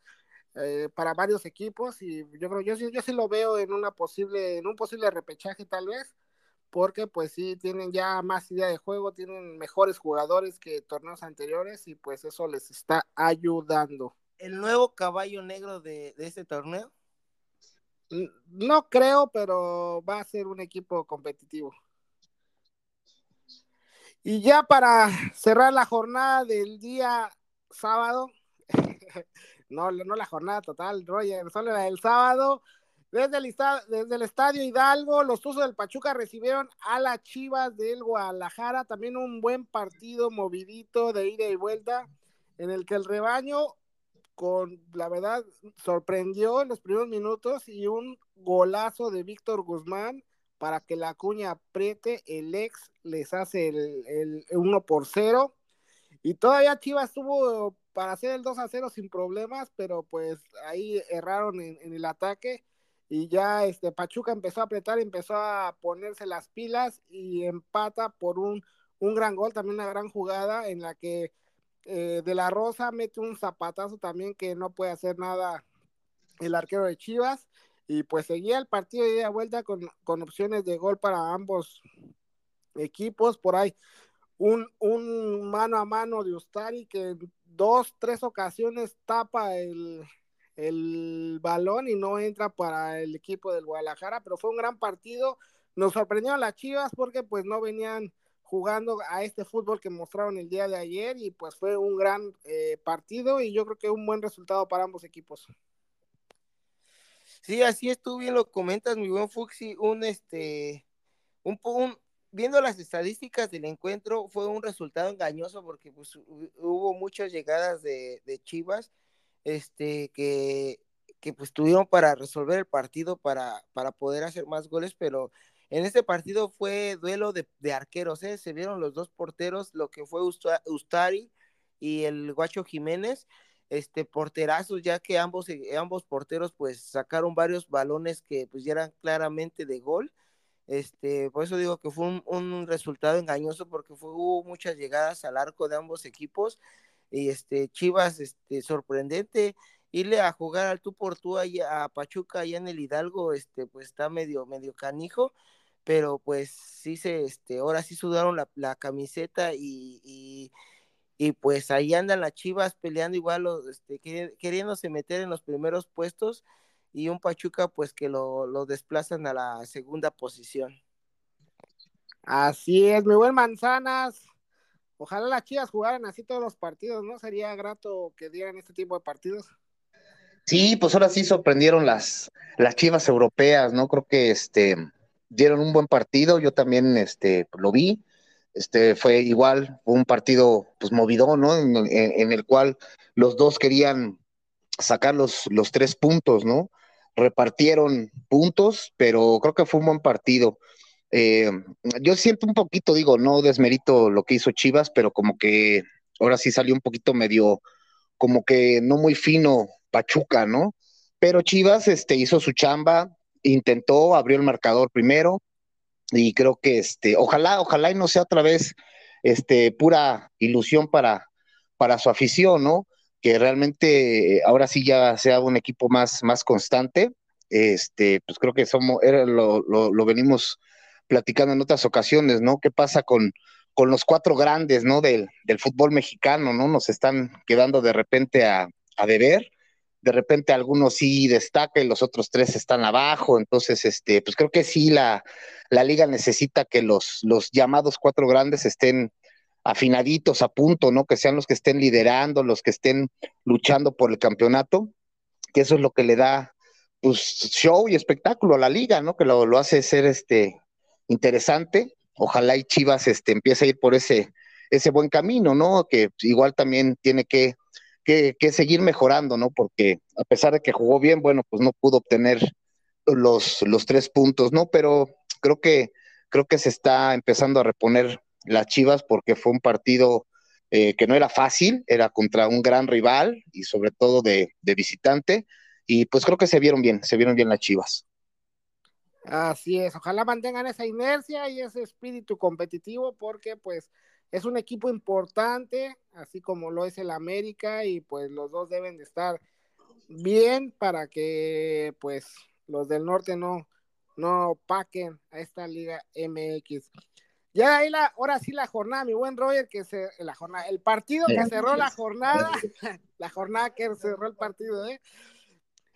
eh, para varios equipos y yo creo yo yo sí lo veo en una posible en un posible repechaje tal vez porque pues sí tienen ya más idea de juego, tienen mejores jugadores que torneos anteriores y pues eso les está ayudando. ¿El nuevo caballo negro de, de este torneo? No creo, pero va a ser un equipo competitivo. Y ya para cerrar la jornada del día sábado, no, no la jornada total, Roger, solo la del sábado, desde el, desde el Estadio Hidalgo, los Tuzos del Pachuca recibieron a las Chivas del Guadalajara, también un buen partido movidito de ida y vuelta, en el que el rebaño, con la verdad, sorprendió en los primeros minutos y un golazo de Víctor Guzmán para que la cuña apriete, el ex les hace el, el 1 por 0. Y todavía Chivas estuvo para hacer el 2 a 0 sin problemas, pero pues ahí erraron en, el ataque y ya este Pachuca empezó a apretar, empezó a ponerse las pilas y empata por un, un gran gol, también una gran jugada en la que eh, De La Rosa mete un zapatazo también que no puede hacer nada el arquero de Chivas y pues seguía el partido de vuelta con, con, opciones de gol para ambos equipos. Por ahí un, un mano a mano de Ustari que en dos, tres ocasiones tapa el, el balón y no entra para el equipo del Guadalajara, pero fue un gran partido. Nos sorprendió las Chivas porque pues no venían jugando a este fútbol que mostraron el día de ayer y pues fue un gran eh, partido y yo creo que un buen resultado para ambos equipos. Sí, así es, tú bien lo comentas, mi buen Fuxi, un este, un, un, viendo las estadísticas del encuentro, fue un resultado engañoso porque pues, hubo muchas llegadas de Chivas, este, que, que pues tuvieron para resolver el partido, para, para poder hacer más goles, pero en este partido fue duelo de, de arqueros, ¿eh? se vieron los dos porteros, lo que fue Ustari y el Guacho Jiménez, este, porterazos, ya que ambos, ambos porteros pues sacaron varios balones que pues ya eran claramente de gol. Este, por eso digo que fue un, un resultado engañoso porque fue, hubo muchas llegadas al arco de ambos equipos y este Chivas este sorprendente irle a jugar al tú por tú ahí a Pachuca allá en el Hidalgo este pues está medio medio canijo pero pues sí se este ahora sí sudaron la, la camiseta y, y y pues ahí andan las Chivas peleando igual, este, queriéndose meter en los primeros puestos y un Pachuca pues que lo, lo, desplazan a la segunda posición. Así es, mi buen Manzanas. Ojalá las Chivas jugaran así todos los partidos, ¿no? Sería grato que dieran este tipo de partidos. Sí, pues ahora sí sorprendieron las, las Chivas europeas, ¿no? Creo que este dieron un buen partido, yo también este lo vi este fue igual, un partido pues movido, ¿no? En, el cual los dos querían sacar los, los tres puntos, ¿no? Repartieron puntos, pero creo que fue un buen partido. Eh, yo siento un poquito, digo, no desmerito lo que hizo Chivas, pero como que ahora sí salió un poquito medio, como que no muy fino Pachuca, ¿no? Pero Chivas este, hizo su chamba, intentó, abrió el marcador primero, y creo que este, ojalá, ojalá y no sea otra vez este, pura ilusión para, para su afición, ¿no? Que realmente ahora sí ya sea un equipo más, más constante. Este, pues creo que somos, lo, lo, venimos platicando en otras ocasiones, ¿no? ¿Qué pasa con, con los cuatro grandes, ¿no? Del, del fútbol mexicano, ¿no? Nos están quedando de repente a, a deber de repente algunos sí destaca y los otros tres están abajo, entonces, este, pues creo que sí la, la liga necesita que los, los llamados cuatro grandes estén afinaditos a punto, ¿no? Que sean los que estén liderando, los que estén luchando por el campeonato, que eso es lo que le da, pues, show y espectáculo a la liga, ¿no? Que lo, lo hace ser, este, interesante. Ojalá y Chivas, este, empiece a ir por ese, ese buen camino, ¿no? Que igual también tiene que que, seguir mejorando, ¿no? Porque a pesar de que jugó bien, bueno, pues no pudo obtener los, los tres puntos, ¿no? Pero creo que, creo que se está empezando a reponer las Chivas porque fue un partido eh, que no era fácil, era contra un gran rival y sobre todo de, de, visitante, y pues creo que se vieron bien, se vieron bien las Chivas. Así es, ojalá mantengan esa inercia y ese espíritu competitivo porque pues es un equipo importante, así como lo es el América y pues los dos deben de estar bien para que pues los del norte no, no paquen a esta liga MX. Ya ahí la, ahora sí la jornada, mi buen Roger, que se, la jornada, el partido que cerró la jornada, la jornada que cerró el partido, ¿eh?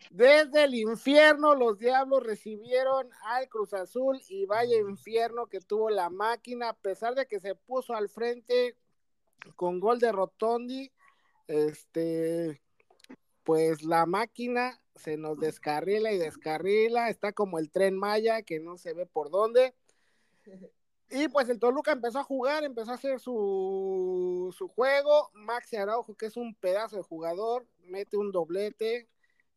Desde el infierno los diablos recibieron al Cruz Azul y vaya infierno que tuvo la máquina, a pesar de que se puso al frente con gol de Rotondi, este, pues la máquina se nos descarrila y descarrila, está como el tren Maya que no se ve por dónde. Y pues el Toluca empezó a jugar, empezó a hacer su, su juego. Maxi Araujo, que es un pedazo de jugador, mete un doblete.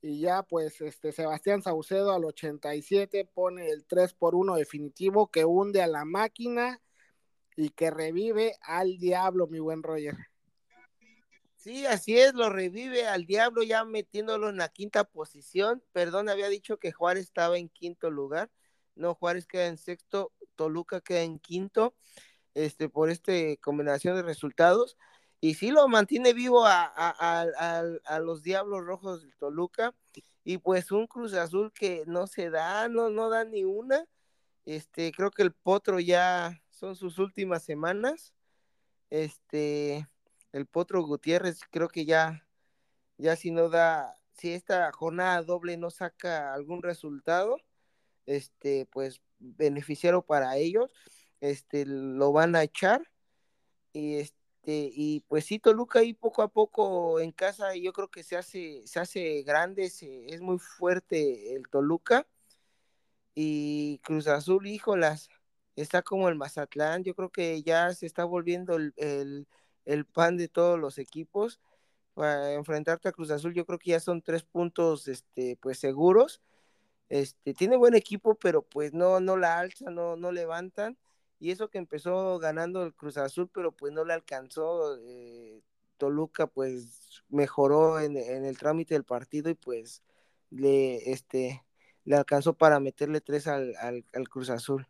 Y ya pues este Sebastián Saucedo al 87 pone el 3 por 1 definitivo que hunde a la máquina y que revive al diablo, mi buen Roger. Sí, así es, lo revive al diablo ya metiéndolo en la quinta posición. Perdón, había dicho que Juárez estaba en quinto lugar. No, Juárez queda en sexto, Toluca queda en quinto, este, por esta combinación de resultados. Y sí lo mantiene vivo a, a, los Diablos Rojos del Toluca. Y pues un Cruz Azul que no se da, no, no da ni una. Este, creo que el Potro ya son sus últimas semanas. Este, el Potro Gutiérrez creo que ya, ya si no da, si esta jornada doble no saca algún resultado, este, pues beneficiario para ellos, este, lo van a echar y este, y pues sí, Toluca ahí poco a poco en casa yo creo que se hace, se hace grande, es muy fuerte el Toluca y Cruz Azul, híjolas, está como el Mazatlán, yo creo que ya se está volviendo el el pan de todos los equipos. Para enfrentarte a Cruz Azul, yo creo que ya son tres puntos este, pues seguros. Este, tiene buen equipo, pero pues no, no la alza, no, no levantan. Y eso que empezó ganando el Cruz Azul, pero pues no le alcanzó. Eh, Toluca pues mejoró en, el trámite del partido y pues le, este, le alcanzó para meterle tres al, al Cruz Azul.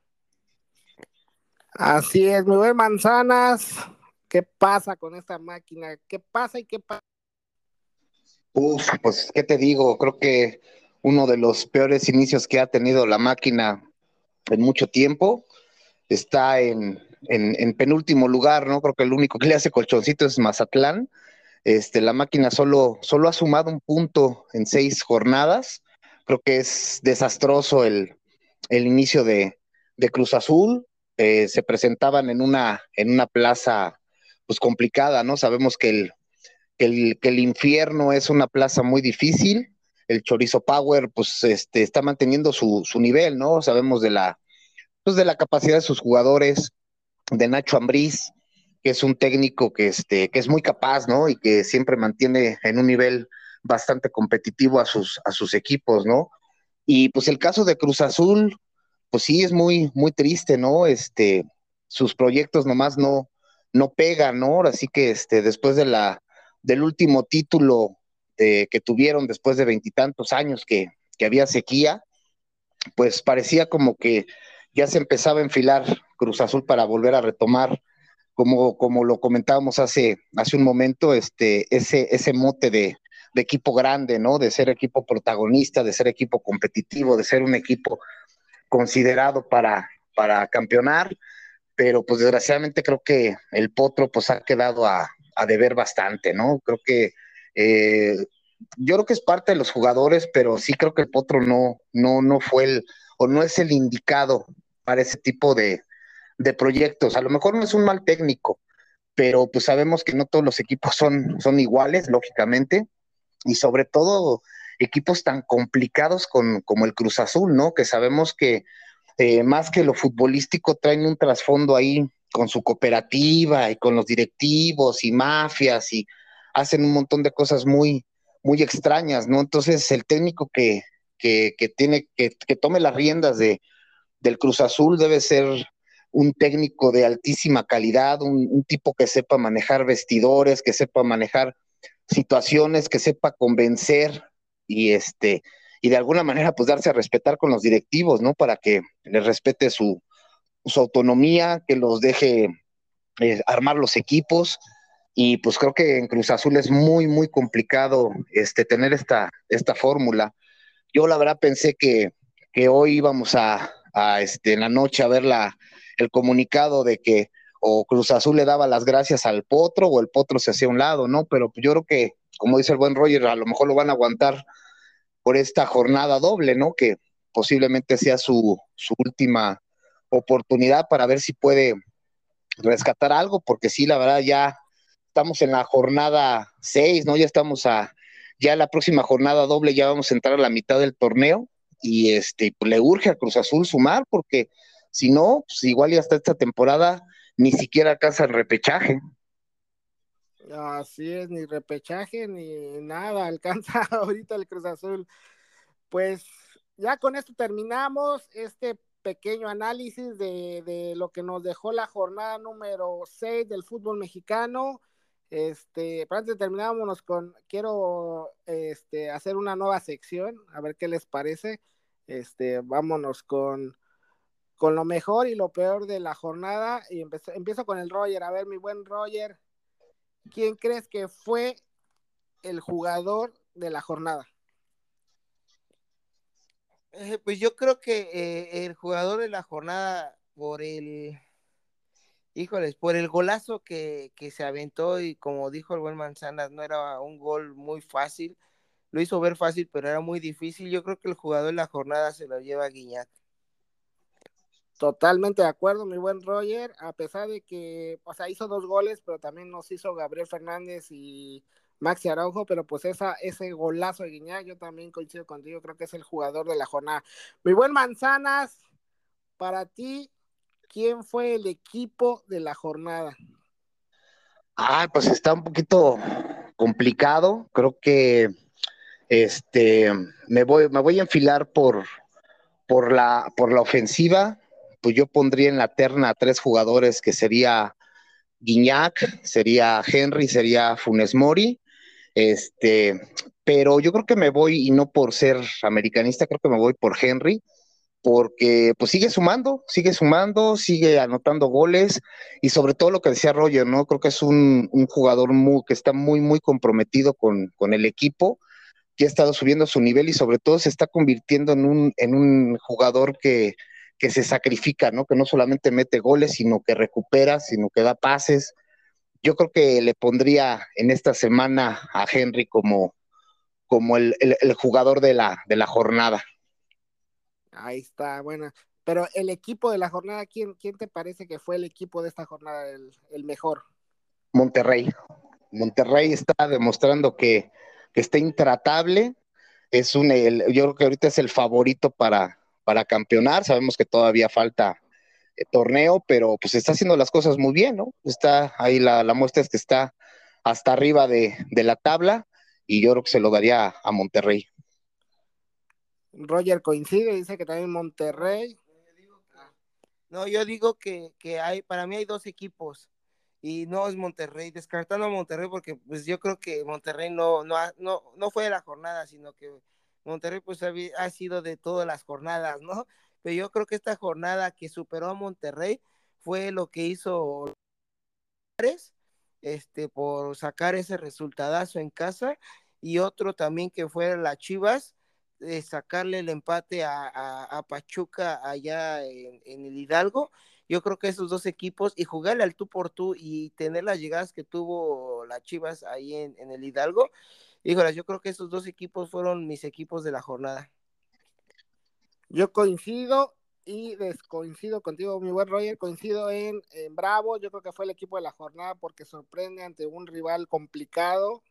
Así es, mi buen Manzanas. ¿Qué pasa con esta máquina? ¿Qué pasa y qué pasa? Uf, pues, ¿qué te digo? Creo que uno de los peores inicios que ha tenido la máquina en mucho tiempo está en, penúltimo lugar, ¿no? Creo que el único que le hace colchoncito es Mazatlán. Este, la máquina solo, solo ha sumado un punto en seis jornadas. Creo que es desastroso el, inicio de, Cruz Azul. Eh, se presentaban en una, en una plaza pues complicada, ¿no? Sabemos que el, que el, infierno es una plaza muy difícil, el Chorizo Power pues este, está manteniendo su, su nivel, ¿no? Sabemos de la, pues, de la capacidad de sus jugadores, de Nacho Ambriz, que es un técnico que, este, que es muy capaz, ¿no? Y que siempre mantiene en un nivel bastante competitivo a sus, a sus equipos, ¿no? Y pues el caso de Cruz Azul, pues sí es muy, muy triste, ¿no? Este, sus proyectos nomás no, no pega, ¿no? Así que este, después de la, del último título que tuvieron después de veintitantos años que, había sequía, pues parecía como que ya se empezaba a enfilar Cruz Azul para volver a retomar, como, como lo comentábamos hace, hace un momento, este, ese, ese mote de, equipo grande, ¿no? De ser equipo protagonista, de ser equipo competitivo, de ser un equipo considerado para, para campeonar pero pues desgraciadamente creo que el Potro pues ha quedado a, deber bastante, ¿no? Creo que eh, yo creo que es parte de los jugadores, pero sí creo que el Potro no, no, no fue el, o no es el indicado para ese tipo de, de proyectos. A lo mejor no es un mal técnico, pero pues sabemos que no todos los equipos son, son iguales, lógicamente, y sobre todo equipos tan complicados con, como el Cruz Azul, ¿no? Que sabemos que eh, más que lo futbolístico, traen un trasfondo ahí con su cooperativa y con los directivos y mafias y hacen un montón de cosas muy, muy extrañas, ¿no? Entonces el técnico que, que, tiene, que, que, tome las riendas de, del Cruz Azul debe ser un técnico de altísima calidad, un, tipo que sepa manejar vestidores, que sepa manejar situaciones, que sepa convencer y este y de alguna manera pues darse a respetar con los directivos, ¿no? Para que les respete su, su autonomía, que los deje eh, armar los equipos y pues creo que en Cruz Azul es muy, muy complicado este, tener esta, esta fórmula. Yo la verdad pensé que, que hoy íbamos a, a, este, en la noche a ver la, el comunicado de que o Cruz Azul le daba las gracias al Potro o el Potro se hacía un lado, ¿no? Pero yo creo que, como dice el buen Roger, a lo mejor lo van a aguantar por esta jornada doble, ¿no? Que posiblemente sea su, su última oportunidad para ver si puede rescatar algo, porque sí, la verdad ya estamos en la jornada 6, ¿no? Ya estamos a, ya la próxima jornada doble ya vamos a entrar a la mitad del torneo y este, pues, le urge a Cruz Azul sumar, porque si no, pues igual ya hasta esta temporada ni siquiera alcanza el repechaje. Así es, ni repechaje ni nada alcanza ahorita el Cruz Azul. Pues ya con esto terminamos este pequeño análisis de, de, lo que nos dejó la jornada número 6 del fútbol mexicano. Este, para antes terminámonos con, quiero este, hacer una nueva sección, a ver qué les parece. Este, vámonos con, con lo mejor y lo peor de la jornada. Y empiezo, empiezo con el Roger. A ver, mi buen Roger, ¿quién crees que fue el jugador de la jornada? Eh, pues yo creo que eh, el jugador de la jornada por el, híjoles, por el golazo que, que, se aventó y como dijo el buen Manzanas, no era un gol muy fácil, lo hizo ver fácil, pero era muy difícil. Yo creo que el jugador de la jornada se lo lleva a Guiñac. Totalmente de acuerdo, mi buen Roger, a pesar de que, o sea, hizo dos goles, pero también nos hizo Gabriel Fernández y Maxi Araujo, pero pues esa, ese golazo de Guiñac, yo también coincido contigo, creo que es el jugador de la jornada. Mi buen Manzanas, para ti, ¿quién fue el equipo de la jornada? Ah, pues está un poquito complicado, creo que este me voy, me voy a enfilar por, por la, por la ofensiva, pues yo pondría en la terna a tres jugadores que sería Guiñac, sería Henry, sería Funes Mori, este, pero yo creo que me voy, y no por ser americanista, creo que me voy por Henry, porque pues sigue sumando, sigue sumando, sigue anotando goles, y sobre todo lo que decía Roger, ¿no? Creo que es un, jugador muy, que está muy, muy comprometido con, con, el equipo, que ha estado subiendo su nivel y sobre todo se está convirtiendo en un, en un jugador que, que se sacrifica, ¿no? Que no solamente mete goles, sino que recupera, sino que da pases, yo creo que le pondría en esta semana a Henry como, como el, el, el jugador de la, de la, jornada. Ahí está, bueno. Pero el equipo de la jornada, ¿quién, quién te parece que fue el equipo de esta jornada el, el mejor? Monterrey. Monterrey está demostrando que, que está intratable. Es un, el, yo creo que ahorita es el favorito para, para campeonar. Sabemos que todavía falta eh, torneo, pero pues está haciendo las cosas muy bien, ¿no? Está ahí la, la muestra es que está hasta arriba de, de, la tabla y yo creo que se lo daría a Monterrey. Roger coincide, dice que también Monterrey. No, yo digo que, que hay, para mí hay dos equipos y no es Monterrey, descartando a Monterrey porque pues yo creo que Monterrey no, no, no, no fue de la jornada, sino que Monterrey pues ha, sido de todas las jornadas, ¿no? pero yo creo que esta jornada que superó a Monterrey fue lo que hizo este por sacar ese resultadazo en casa y otro también que fue la Chivas de sacarle el empate a, a, a Pachuca allá en, el Hidalgo yo creo que esos dos equipos y jugarle al tú por tú y tener las llegadas que tuvo la Chivas ahí en, en el Hidalgo híjole, yo creo que esos dos equipos fueron mis equipos de la jornada. Yo coincido y descoincido contigo, mi buen Roger, coincido en, en, Bravo, yo creo que fue el equipo de la jornada porque sorprende ante un rival complicado,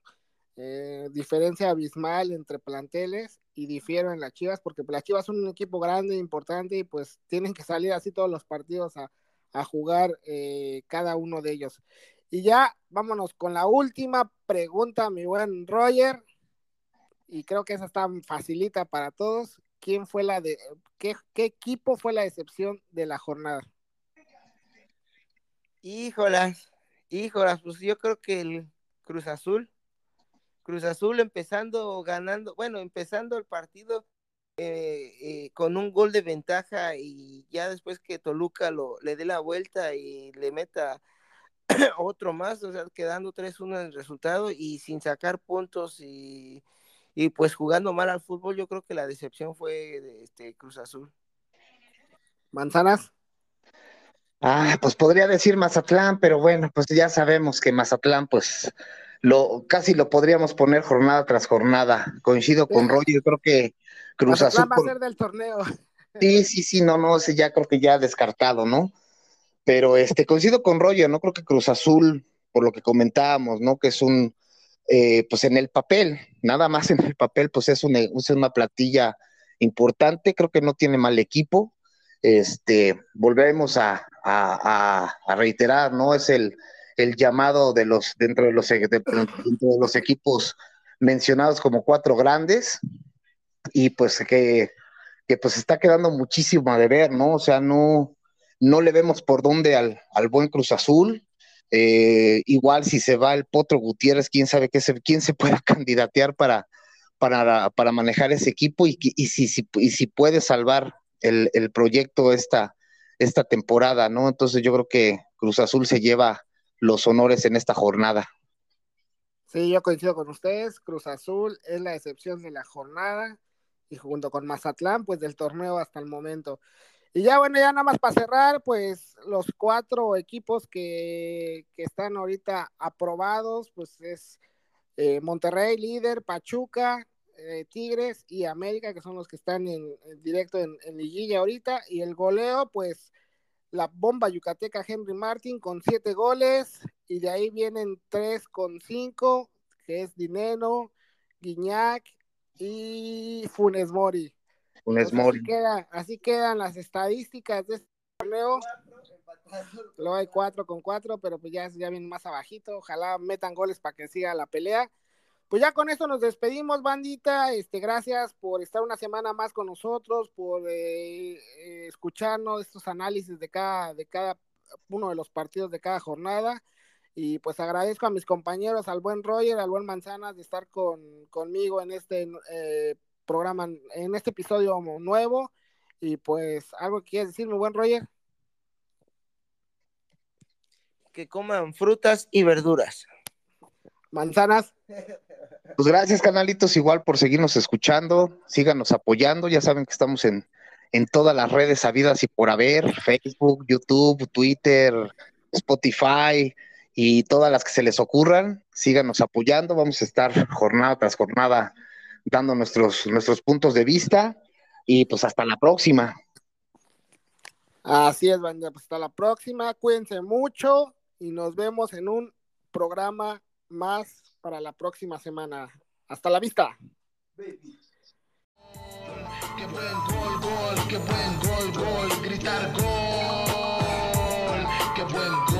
eh, diferencia abismal entre planteles y difiero en las Chivas porque las Chivas son un equipo grande, importante y pues tienen que salir así todos los partidos a, a jugar eh, cada uno de ellos. Y ya vámonos con la última pregunta, mi buen Roger, y creo que esa está facilita para todos quién fue la de qué, qué equipo fue la decepción de la jornada. Híjolas, híjolas, pues yo creo que el Cruz Azul, Cruz Azul empezando ganando, bueno, empezando el partido eh, eh, con un gol de ventaja y ya después que Toluca lo, le dé la vuelta y le meta otro más, o sea, quedando 3-1 en el resultado y sin sacar puntos y, y, pues jugando mal al fútbol, yo creo que la decepción fue de este Cruz Azul. Manzanas. Ah, pues podría decir Mazatlán, pero bueno, pues ya sabemos que Mazatlán, pues lo casi lo podríamos poner jornada tras jornada. Coincido con Roger, yo creo que Cruz Azul. va a ser del torneo. Sí, sí, sí, no, no, ese ya creo que ya descartado, ¿no? Pero este, coincido con Roger, ¿no? Creo que Cruz Azul, por lo que comentábamos, ¿no? Que es un, eh, pues en el papel, nada más en el papel, pues es una, es una platilla importante, creo que no tiene mal equipo. Este, volvemos a, a, a reiterar, ¿no? Es el, el llamado de los, dentro de los, dentro de los equipos mencionados como cuatro grandes, y pues que, que pues está quedando muchísimo de ver, ¿no? O sea, no, no le vemos por dónde al, al buen Cruz Azul. Eh, igual si se va el Potro Gutiérrez, quién sabe qué quién se pueda candidatear para, para, para manejar ese equipo y, y, si, si, y si puede salvar el, el, proyecto esta, esta temporada, ¿no? Entonces yo creo que Cruz Azul se lleva los honores en esta jornada. Sí, yo coincido con ustedes, Cruz Azul es la excepción de la jornada y junto con Mazatlán, pues del torneo hasta el momento. Y ya bueno, ya nada más para cerrar, pues los cuatro equipos que, que están ahorita aprobados, pues es eh, Monterrey, líder, Pachuca, eh, Tigres y América, que son los que están en, directo en, en, liguilla ahorita. Y el goleo, pues la bomba yucateca Henry Martin con siete goles, y de ahí vienen tres con cinco, que es Dineno, Guiñac y Funes Mori. Funes Mori. Así, queda, así, quedan las estadísticas de este torneo. Luego hay cuatro con cuatro, pero pues ya, ya vienen más abajito. Ojalá metan goles para que siga la pelea. Pues ya con esto nos despedimos, bandita. Este, gracias por estar una semana más con nosotros, por eh, eh, escucharnos estos análisis de cada, de cada uno de los partidos de cada jornada. Y pues agradezco a mis compañeros, al buen Roger, al buen Manzanas, de estar con, conmigo en este eh, programa, en este episodio nuevo. Y pues, ¿algo que quieres decir, mi buen Roger? Que coman frutas y verduras. Manzanas. Pues gracias, canalitos, igual por seguirnos escuchando, síganos apoyando, ya saben que estamos en, en todas las redes sabidas y por haber, Facebook, YouTube, Twitter, Spotify, y todas las que se les ocurran, síganos apoyando, vamos a estar jornada tras jornada dando nuestros, nuestros puntos de vista y pues hasta la próxima. Así es, banda, pues hasta la próxima, cuídense mucho y nos vemos en un programa más para la próxima semana. Hasta la vista. Qué buen gol, gol, qué buen gol, gol, gritar gol, qué buen gol,